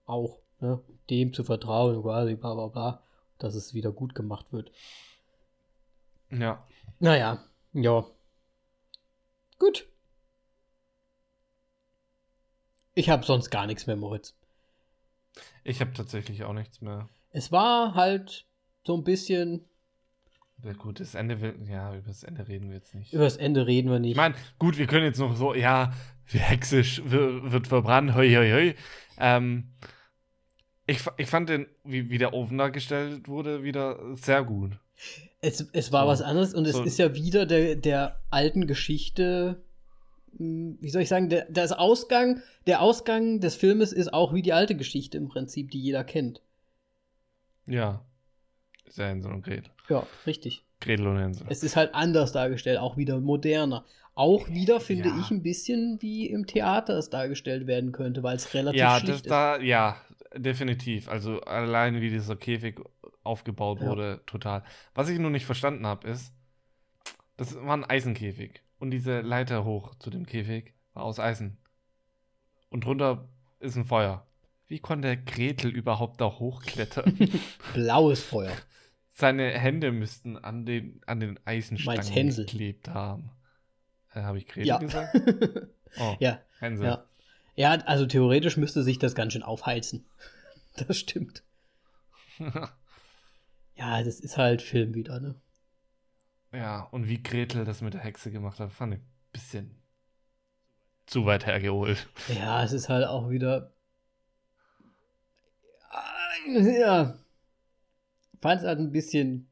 Auch, ne? Dem zu vertrauen, quasi, bla bla bla, dass es wieder gut gemacht wird. Ja. Naja, ja. Gut. Ich habe sonst gar nichts mehr, Moritz. Ich habe tatsächlich auch nichts mehr. Es war halt so ein bisschen. Ja, gut, das Ende will, ja, über das Ende reden wir jetzt nicht. Über das Ende reden wir nicht. Ich meine, gut, wir können jetzt noch so, ja, wie hexisch wird verbrannt, hoi, hoi, hoi. Ähm, ich, ich fand den, wie, wie der Ofen dargestellt wurde, wieder sehr gut. Es, es war so, was anderes und so. es ist ja wieder der, der alten Geschichte wie soll ich sagen, der, das Ausgang, der Ausgang des Filmes ist auch wie die alte Geschichte im Prinzip, die jeder kennt. Ja. Hänsel und Gretel. Ja, richtig. Gretel und Hänsel. Es ist halt anders dargestellt, auch wieder moderner. Auch wieder, finde ja. ich, ein bisschen wie im Theater es dargestellt werden könnte, weil es relativ ja, schlicht das ist. Da, ja, definitiv. Also allein wie dieser Käfig aufgebaut ja. wurde, total. Was ich nur nicht verstanden habe, ist, das war ein Eisenkäfig. Und diese Leiter hoch zu dem Käfig war aus Eisen. Und drunter ist ein Feuer. Wie konnte Gretel überhaupt da hochklettern? Blaues Feuer. Seine Hände müssten an den, an den Eisenstangen geklebt haben. Äh, Habe ich Gretel ja. gesagt? Oh, ja. Hänsel. Ja. ja, also theoretisch müsste sich das ganz schön aufheizen. Das stimmt. ja, das ist halt Film wieder, ne? Ja, und wie Gretel das mit der Hexe gemacht hat, fand ich ein bisschen zu weit hergeholt. Ja, es ist halt auch wieder. Ja. Fand es halt ein bisschen.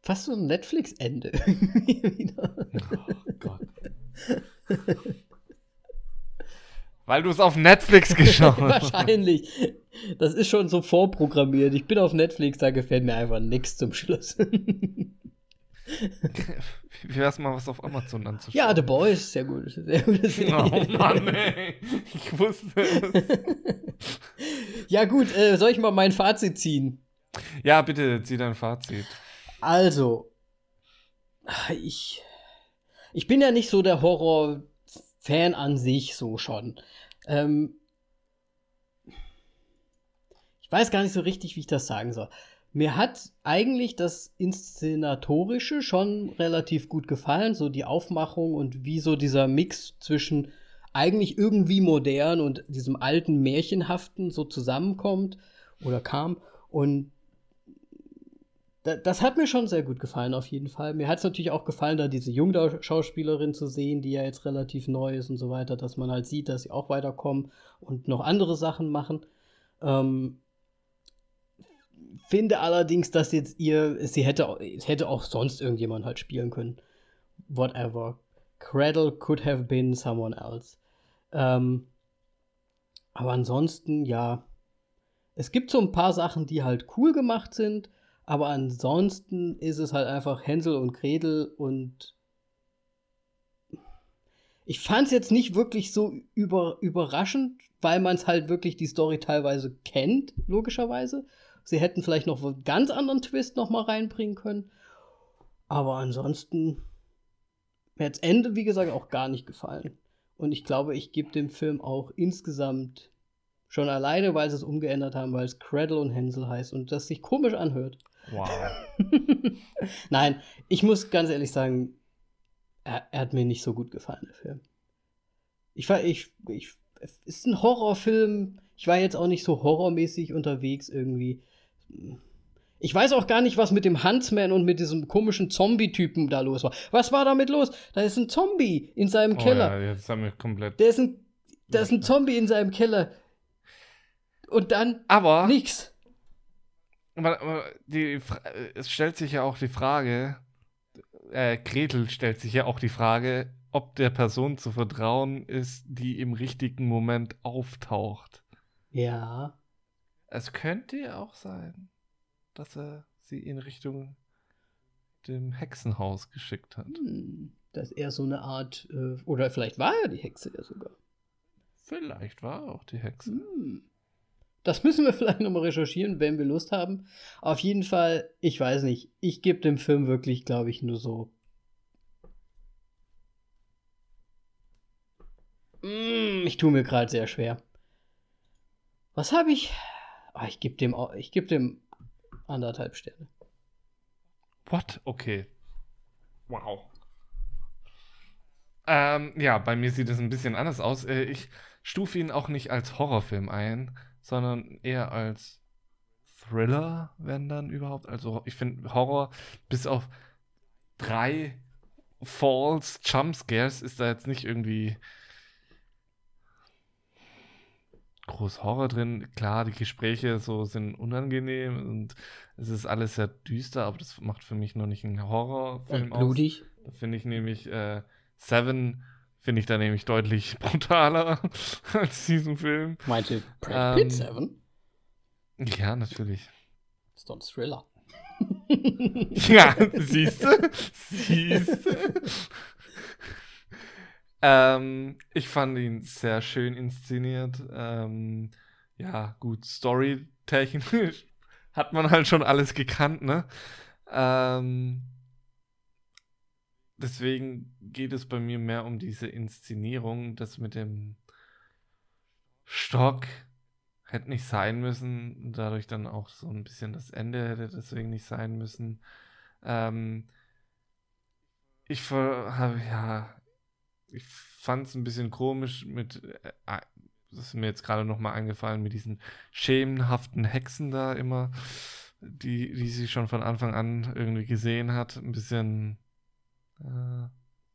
Fast so ein Netflix-Ende. oh Gott. Weil du es auf Netflix geschaut hast. Wahrscheinlich. Das ist schon so vorprogrammiert. Ich bin auf Netflix, da gefällt mir einfach nichts zum Schluss. Wie wär's mal was auf Amazon anzuschauen? Ja, The Boys, sehr gut. Sehr gute Serie. Oh Mann, ey. Ich wusste es. ja, gut, äh, soll ich mal mein Fazit ziehen? Ja, bitte, zieh dein Fazit. Also, ich, ich bin ja nicht so der Horror-Fan an sich, so schon. Ähm, ich weiß gar nicht so richtig, wie ich das sagen soll. Mir hat eigentlich das Inszenatorische schon relativ gut gefallen, so die Aufmachung und wie so dieser Mix zwischen eigentlich irgendwie modern und diesem alten Märchenhaften so zusammenkommt oder kam. Und das hat mir schon sehr gut gefallen, auf jeden Fall. Mir hat es natürlich auch gefallen, da diese Jungschauspielerin zu sehen, die ja jetzt relativ neu ist und so weiter, dass man halt sieht, dass sie auch weiterkommen und noch andere Sachen machen. Ähm, finde allerdings, dass jetzt ihr, sie hätte, hätte auch sonst irgendjemand halt spielen können. Whatever. Cradle could have been someone else. Ähm, aber ansonsten, ja. Es gibt so ein paar Sachen, die halt cool gemacht sind, aber ansonsten ist es halt einfach Hänsel und Gretel und ich fand es jetzt nicht wirklich so über, überraschend, weil man es halt wirklich die Story teilweise kennt, logischerweise. Sie hätten vielleicht noch einen ganz anderen Twist noch mal reinbringen können. Aber ansonsten mir hat Ende, wie gesagt, auch gar nicht gefallen. Und ich glaube, ich gebe dem Film auch insgesamt schon alleine, weil sie es umgeändert haben, weil es Cradle und Hänsel heißt und das sich komisch anhört. Wow. Nein, ich muss ganz ehrlich sagen, er, er, hat mir nicht so gut gefallen, der Film. Ich war, ich, ich, es ist ein Horrorfilm. Ich war jetzt auch nicht so horrormäßig unterwegs irgendwie. Ich weiß auch gar nicht, was mit dem Huntsman und mit diesem komischen Zombie-Typen da los war. Was war damit los? Da ist ein Zombie in seinem oh, Keller. Ja, jetzt haben wir komplett. Der ist ein, da ist ein Zombie in seinem Keller. Und dann aber nix. Die, es stellt sich ja auch die Frage, äh, Gretel stellt sich ja auch die Frage, ob der Person zu vertrauen ist, die im richtigen Moment auftaucht. Ja. Es könnte ja auch sein dass er sie in Richtung dem Hexenhaus geschickt hat. Hm, dass er so eine Art, äh, oder vielleicht war er die Hexe ja sogar. Vielleicht war er auch die Hexe. Hm. Das müssen wir vielleicht nochmal recherchieren, wenn wir Lust haben. Auf jeden Fall, ich weiß nicht, ich gebe dem Film wirklich, glaube ich, nur so. Mm, ich tue mir gerade sehr schwer. Was habe ich? Oh, ich gebe dem, ich gebe dem Anderthalb Sterne. What? Okay. Wow. Ähm, ja, bei mir sieht es ein bisschen anders aus. Äh, ich stufe ihn auch nicht als Horrorfilm ein, sondern eher als Thriller, wenn dann überhaupt. Also ich finde Horror bis auf drei Falls Jumpscares ist da jetzt nicht irgendwie groß Horror drin. Klar, die Gespräche so sind unangenehm und es ist alles sehr düster, aber das macht für mich noch nicht einen Horrorfilm und blutig. aus. Da finde ich nämlich äh, Seven finde ich da nämlich deutlich brutaler als diesen Film. Meinte Brad Pitt ähm, Seven? Ja, natürlich. ist doch ein Thriller. ja, siehst du? Siehst du? Ähm, ich fand ihn sehr schön inszeniert. Ähm, ja, gut, storytechnisch hat man halt schon alles gekannt, ne? Ähm, deswegen geht es bei mir mehr um diese Inszenierung. Das mit dem Stock hätte nicht sein müssen. Dadurch dann auch so ein bisschen das Ende hätte deswegen nicht sein müssen. Ähm, ich ja, ich fand es ein bisschen komisch mit, äh, äh, das ist mir jetzt gerade nochmal eingefallen, mit diesen schemenhaften Hexen da immer, die, die sie schon von Anfang an irgendwie gesehen hat. Ein bisschen äh,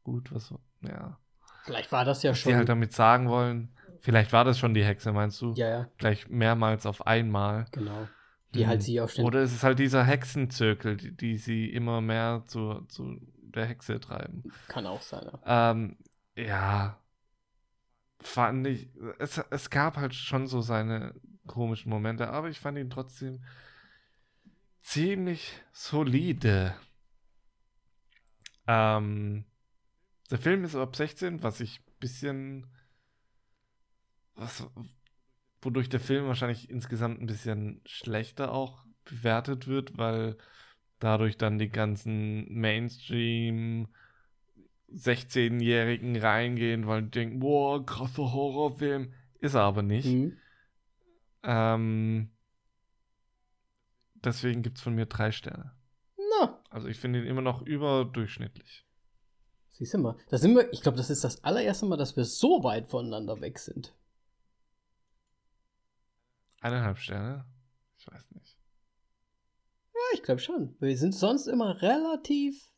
gut, was, ja. Vielleicht war das ja was schon. Die halt damit sagen wollen. Vielleicht war das schon die Hexe, meinst du? Ja, ja. Gleich mehrmals auf einmal. Genau. Die hm. halt sie auch ständig. Oder ist es halt dieser Hexenzirkel, die, die sie immer mehr zu, zu der Hexe treiben. Kann auch sein, ja. Ähm, ja, fand ich, es, es gab halt schon so seine komischen Momente, aber ich fand ihn trotzdem ziemlich solide. Ähm, der Film ist ab 16, was ich ein bisschen, was, wodurch der Film wahrscheinlich insgesamt ein bisschen schlechter auch bewertet wird, weil dadurch dann die ganzen Mainstream- 16-Jährigen reingehen, weil die denken, boah, krasser Horrorfilm. Ist er aber nicht. Mhm. Ähm, deswegen gibt es von mir drei Sterne. Na. Also ich finde ihn immer noch überdurchschnittlich. Siehst du mal, da sind wir, ich glaube, das ist das allererste Mal, dass wir so weit voneinander weg sind. Eineinhalb Sterne? Ich weiß nicht. Ja, ich glaube schon. Wir sind sonst immer relativ.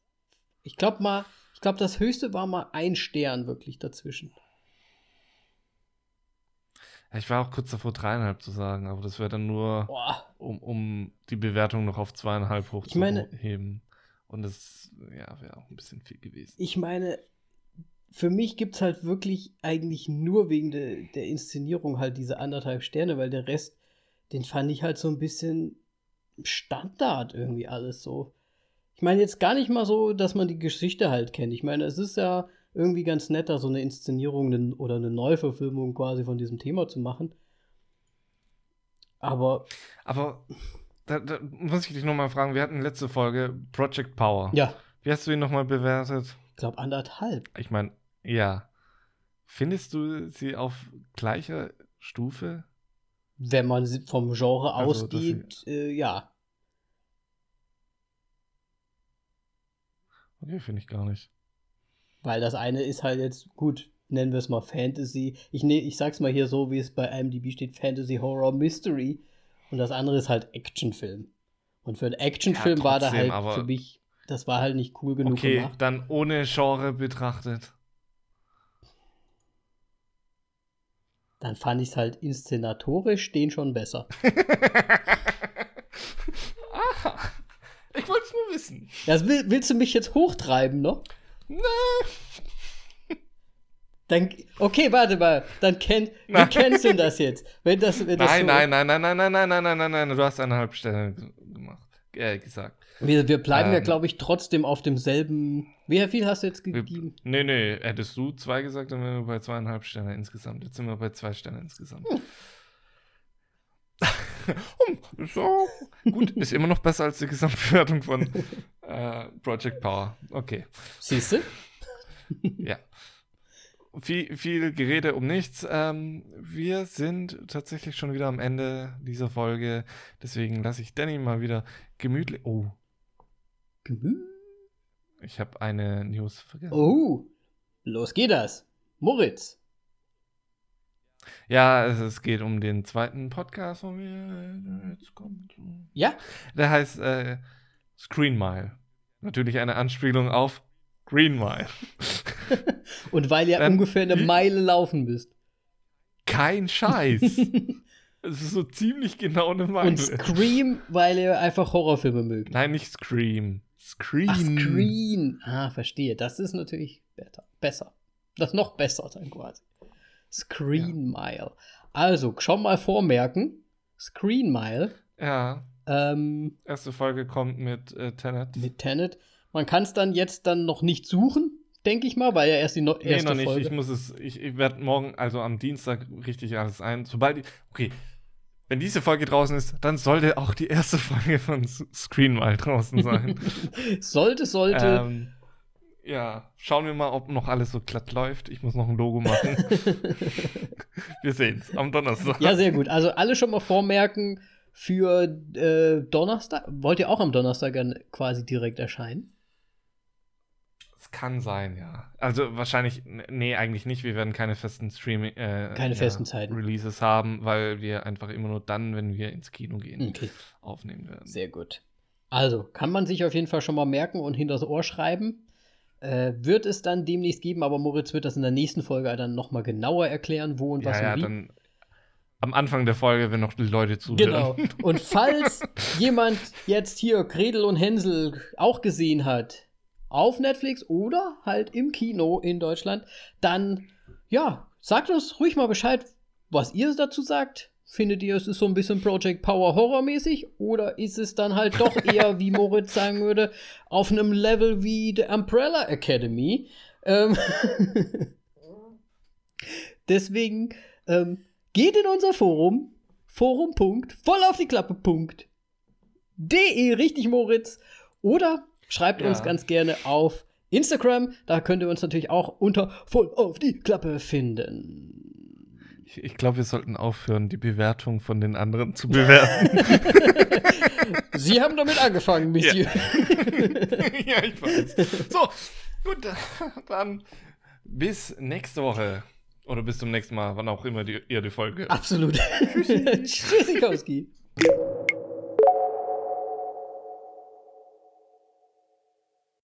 Ich glaube mal, ich glaube, das höchste war mal ein Stern wirklich dazwischen. Ich war auch kurz davor, dreieinhalb zu sagen, aber das wäre dann nur, um, um die Bewertung noch auf zweieinhalb hochzuheben. Und das ja, wäre auch ein bisschen viel gewesen. Ich meine, für mich gibt es halt wirklich eigentlich nur wegen de, der Inszenierung halt diese anderthalb Sterne, weil der Rest, den fand ich halt so ein bisschen Standard irgendwie alles so. Ich meine jetzt gar nicht mal so, dass man die Geschichte halt kennt. Ich meine, es ist ja irgendwie ganz nett, da so eine Inszenierung oder eine Neuverfilmung quasi von diesem Thema zu machen. Aber. Aber da, da muss ich dich nochmal fragen, wir hatten letzte Folge Project Power. Ja. Wie hast du ihn nochmal bewertet? Ich glaube anderthalb. Ich meine, ja. Findest du sie auf gleicher Stufe? Wenn man vom Genre also, ausgeht, äh, ja. Okay, finde ich gar nicht. Weil das eine ist halt jetzt, gut, nennen wir es mal Fantasy. Ich, ne, ich sag's mal hier so, wie es bei IMDb steht, Fantasy Horror Mystery. Und das andere ist halt Actionfilm. Und für einen Actionfilm ja, war da halt für mich, das war halt nicht cool genug okay, gemacht. dann ohne Genre betrachtet. Dann fand ich es halt inszenatorisch den schon besser. Aha. Ich wollte es nur wissen. Das will, willst du mich jetzt hochtreiben noch? Nee. Dann, okay, warte mal. Dann kennt, wie kennst du das jetzt? Wenn das, wenn das nein, so nein, nein, nein, nein, nein, nein, nein, nein, nein, nein, du hast eine Halbstelle gemacht, äh, gesagt. Wir, wir bleiben ähm, ja, glaube ich, trotzdem auf demselben. Wie viel hast du jetzt gegeben? Wir, nee, nee, hättest du zwei gesagt, dann wären wir bei zweieinhalb Sterne insgesamt. Jetzt sind wir bei zwei Sterne insgesamt. Hm. hm so, gut, ist immer noch besser als die Gesamtbewertung von äh, Project Power. Okay. Siehst du? ja viel, viel Gerede um nichts. Ähm, wir sind tatsächlich schon wieder am Ende dieser Folge. Deswegen lasse ich Danny mal wieder gemütlich. Oh. Gemütlich? Ich habe eine News vergessen. Oh, los geht das. Moritz. Ja, es, es geht um den zweiten Podcast von mir. Jetzt kommt. Ja? Der heißt äh, Screen Mile. Natürlich eine Anspielung auf Green Mile. Und weil ihr ungefähr eine Meile laufen müsst. Kein Scheiß. Es ist so ziemlich genau eine Meile. Und Scream, weil ihr einfach Horrorfilme mögt. Nein, nicht Scream. Scream. Ach, Scream. Ah, verstehe. Das ist natürlich besser. Das ist noch besser dann quasi. Screen. Mile. Also, schon mal vormerken. Screen Mile. Ja. Ähm, Erste Folge kommt mit äh, Tenet. Mit Tenet. Man kann es dann jetzt dann noch nicht suchen, denke ich mal, weil ja erst die no nee, erste noch nicht. Folge. Ich muss es, ich, ich werde morgen, also am Dienstag, richtig alles ein. Sobald ich, okay, wenn diese Folge draußen ist, dann sollte auch die erste Folge von Screen mal draußen sein. sollte, sollte. Ähm, ja, schauen wir mal, ob noch alles so glatt läuft. Ich muss noch ein Logo machen. wir sehen es am Donnerstag. Ja, sehr gut. Also alle schon mal vormerken für äh, Donnerstag. Wollt ihr auch am Donnerstag quasi direkt erscheinen? kann sein, ja. Also wahrscheinlich, nee, eigentlich nicht. Wir werden keine festen Streaming, äh, keine ja, festen Zeiten. Releases haben, weil wir einfach immer nur dann, wenn wir ins Kino gehen, okay. aufnehmen werden. Sehr gut. Also, kann man sich auf jeden Fall schon mal merken und hinter das Ohr schreiben. Äh, wird es dann demnächst geben, aber Moritz wird das in der nächsten Folge dann nochmal genauer erklären, wo und was ja, und wie. Dann am Anfang der Folge, wenn noch die Leute zuhören. Genau. Und falls jemand jetzt hier Gretel und Hänsel auch gesehen hat, auf Netflix oder halt im Kino in Deutschland, dann ja, sagt uns ruhig mal Bescheid, was ihr dazu sagt. Findet ihr, es ist so ein bisschen Project Power Horror mäßig oder ist es dann halt doch eher, wie Moritz sagen würde, auf einem Level wie The Umbrella Academy? Ähm Deswegen ähm, geht in unser Forum, forum.vollaufdieklappe.de, richtig Moritz, oder Schreibt ja. uns ganz gerne auf Instagram. Da könnt ihr uns natürlich auch unter voll auf die Klappe finden. Ich, ich glaube, wir sollten aufhören, die Bewertung von den anderen zu bewerten. Sie haben damit angefangen, Monsieur. Ja, ja ich weiß. So, gut, dann bis nächste Woche. Oder bis zum nächsten Mal, wann auch immer die, ihr die Folge. Absolut. Tschüssikowski.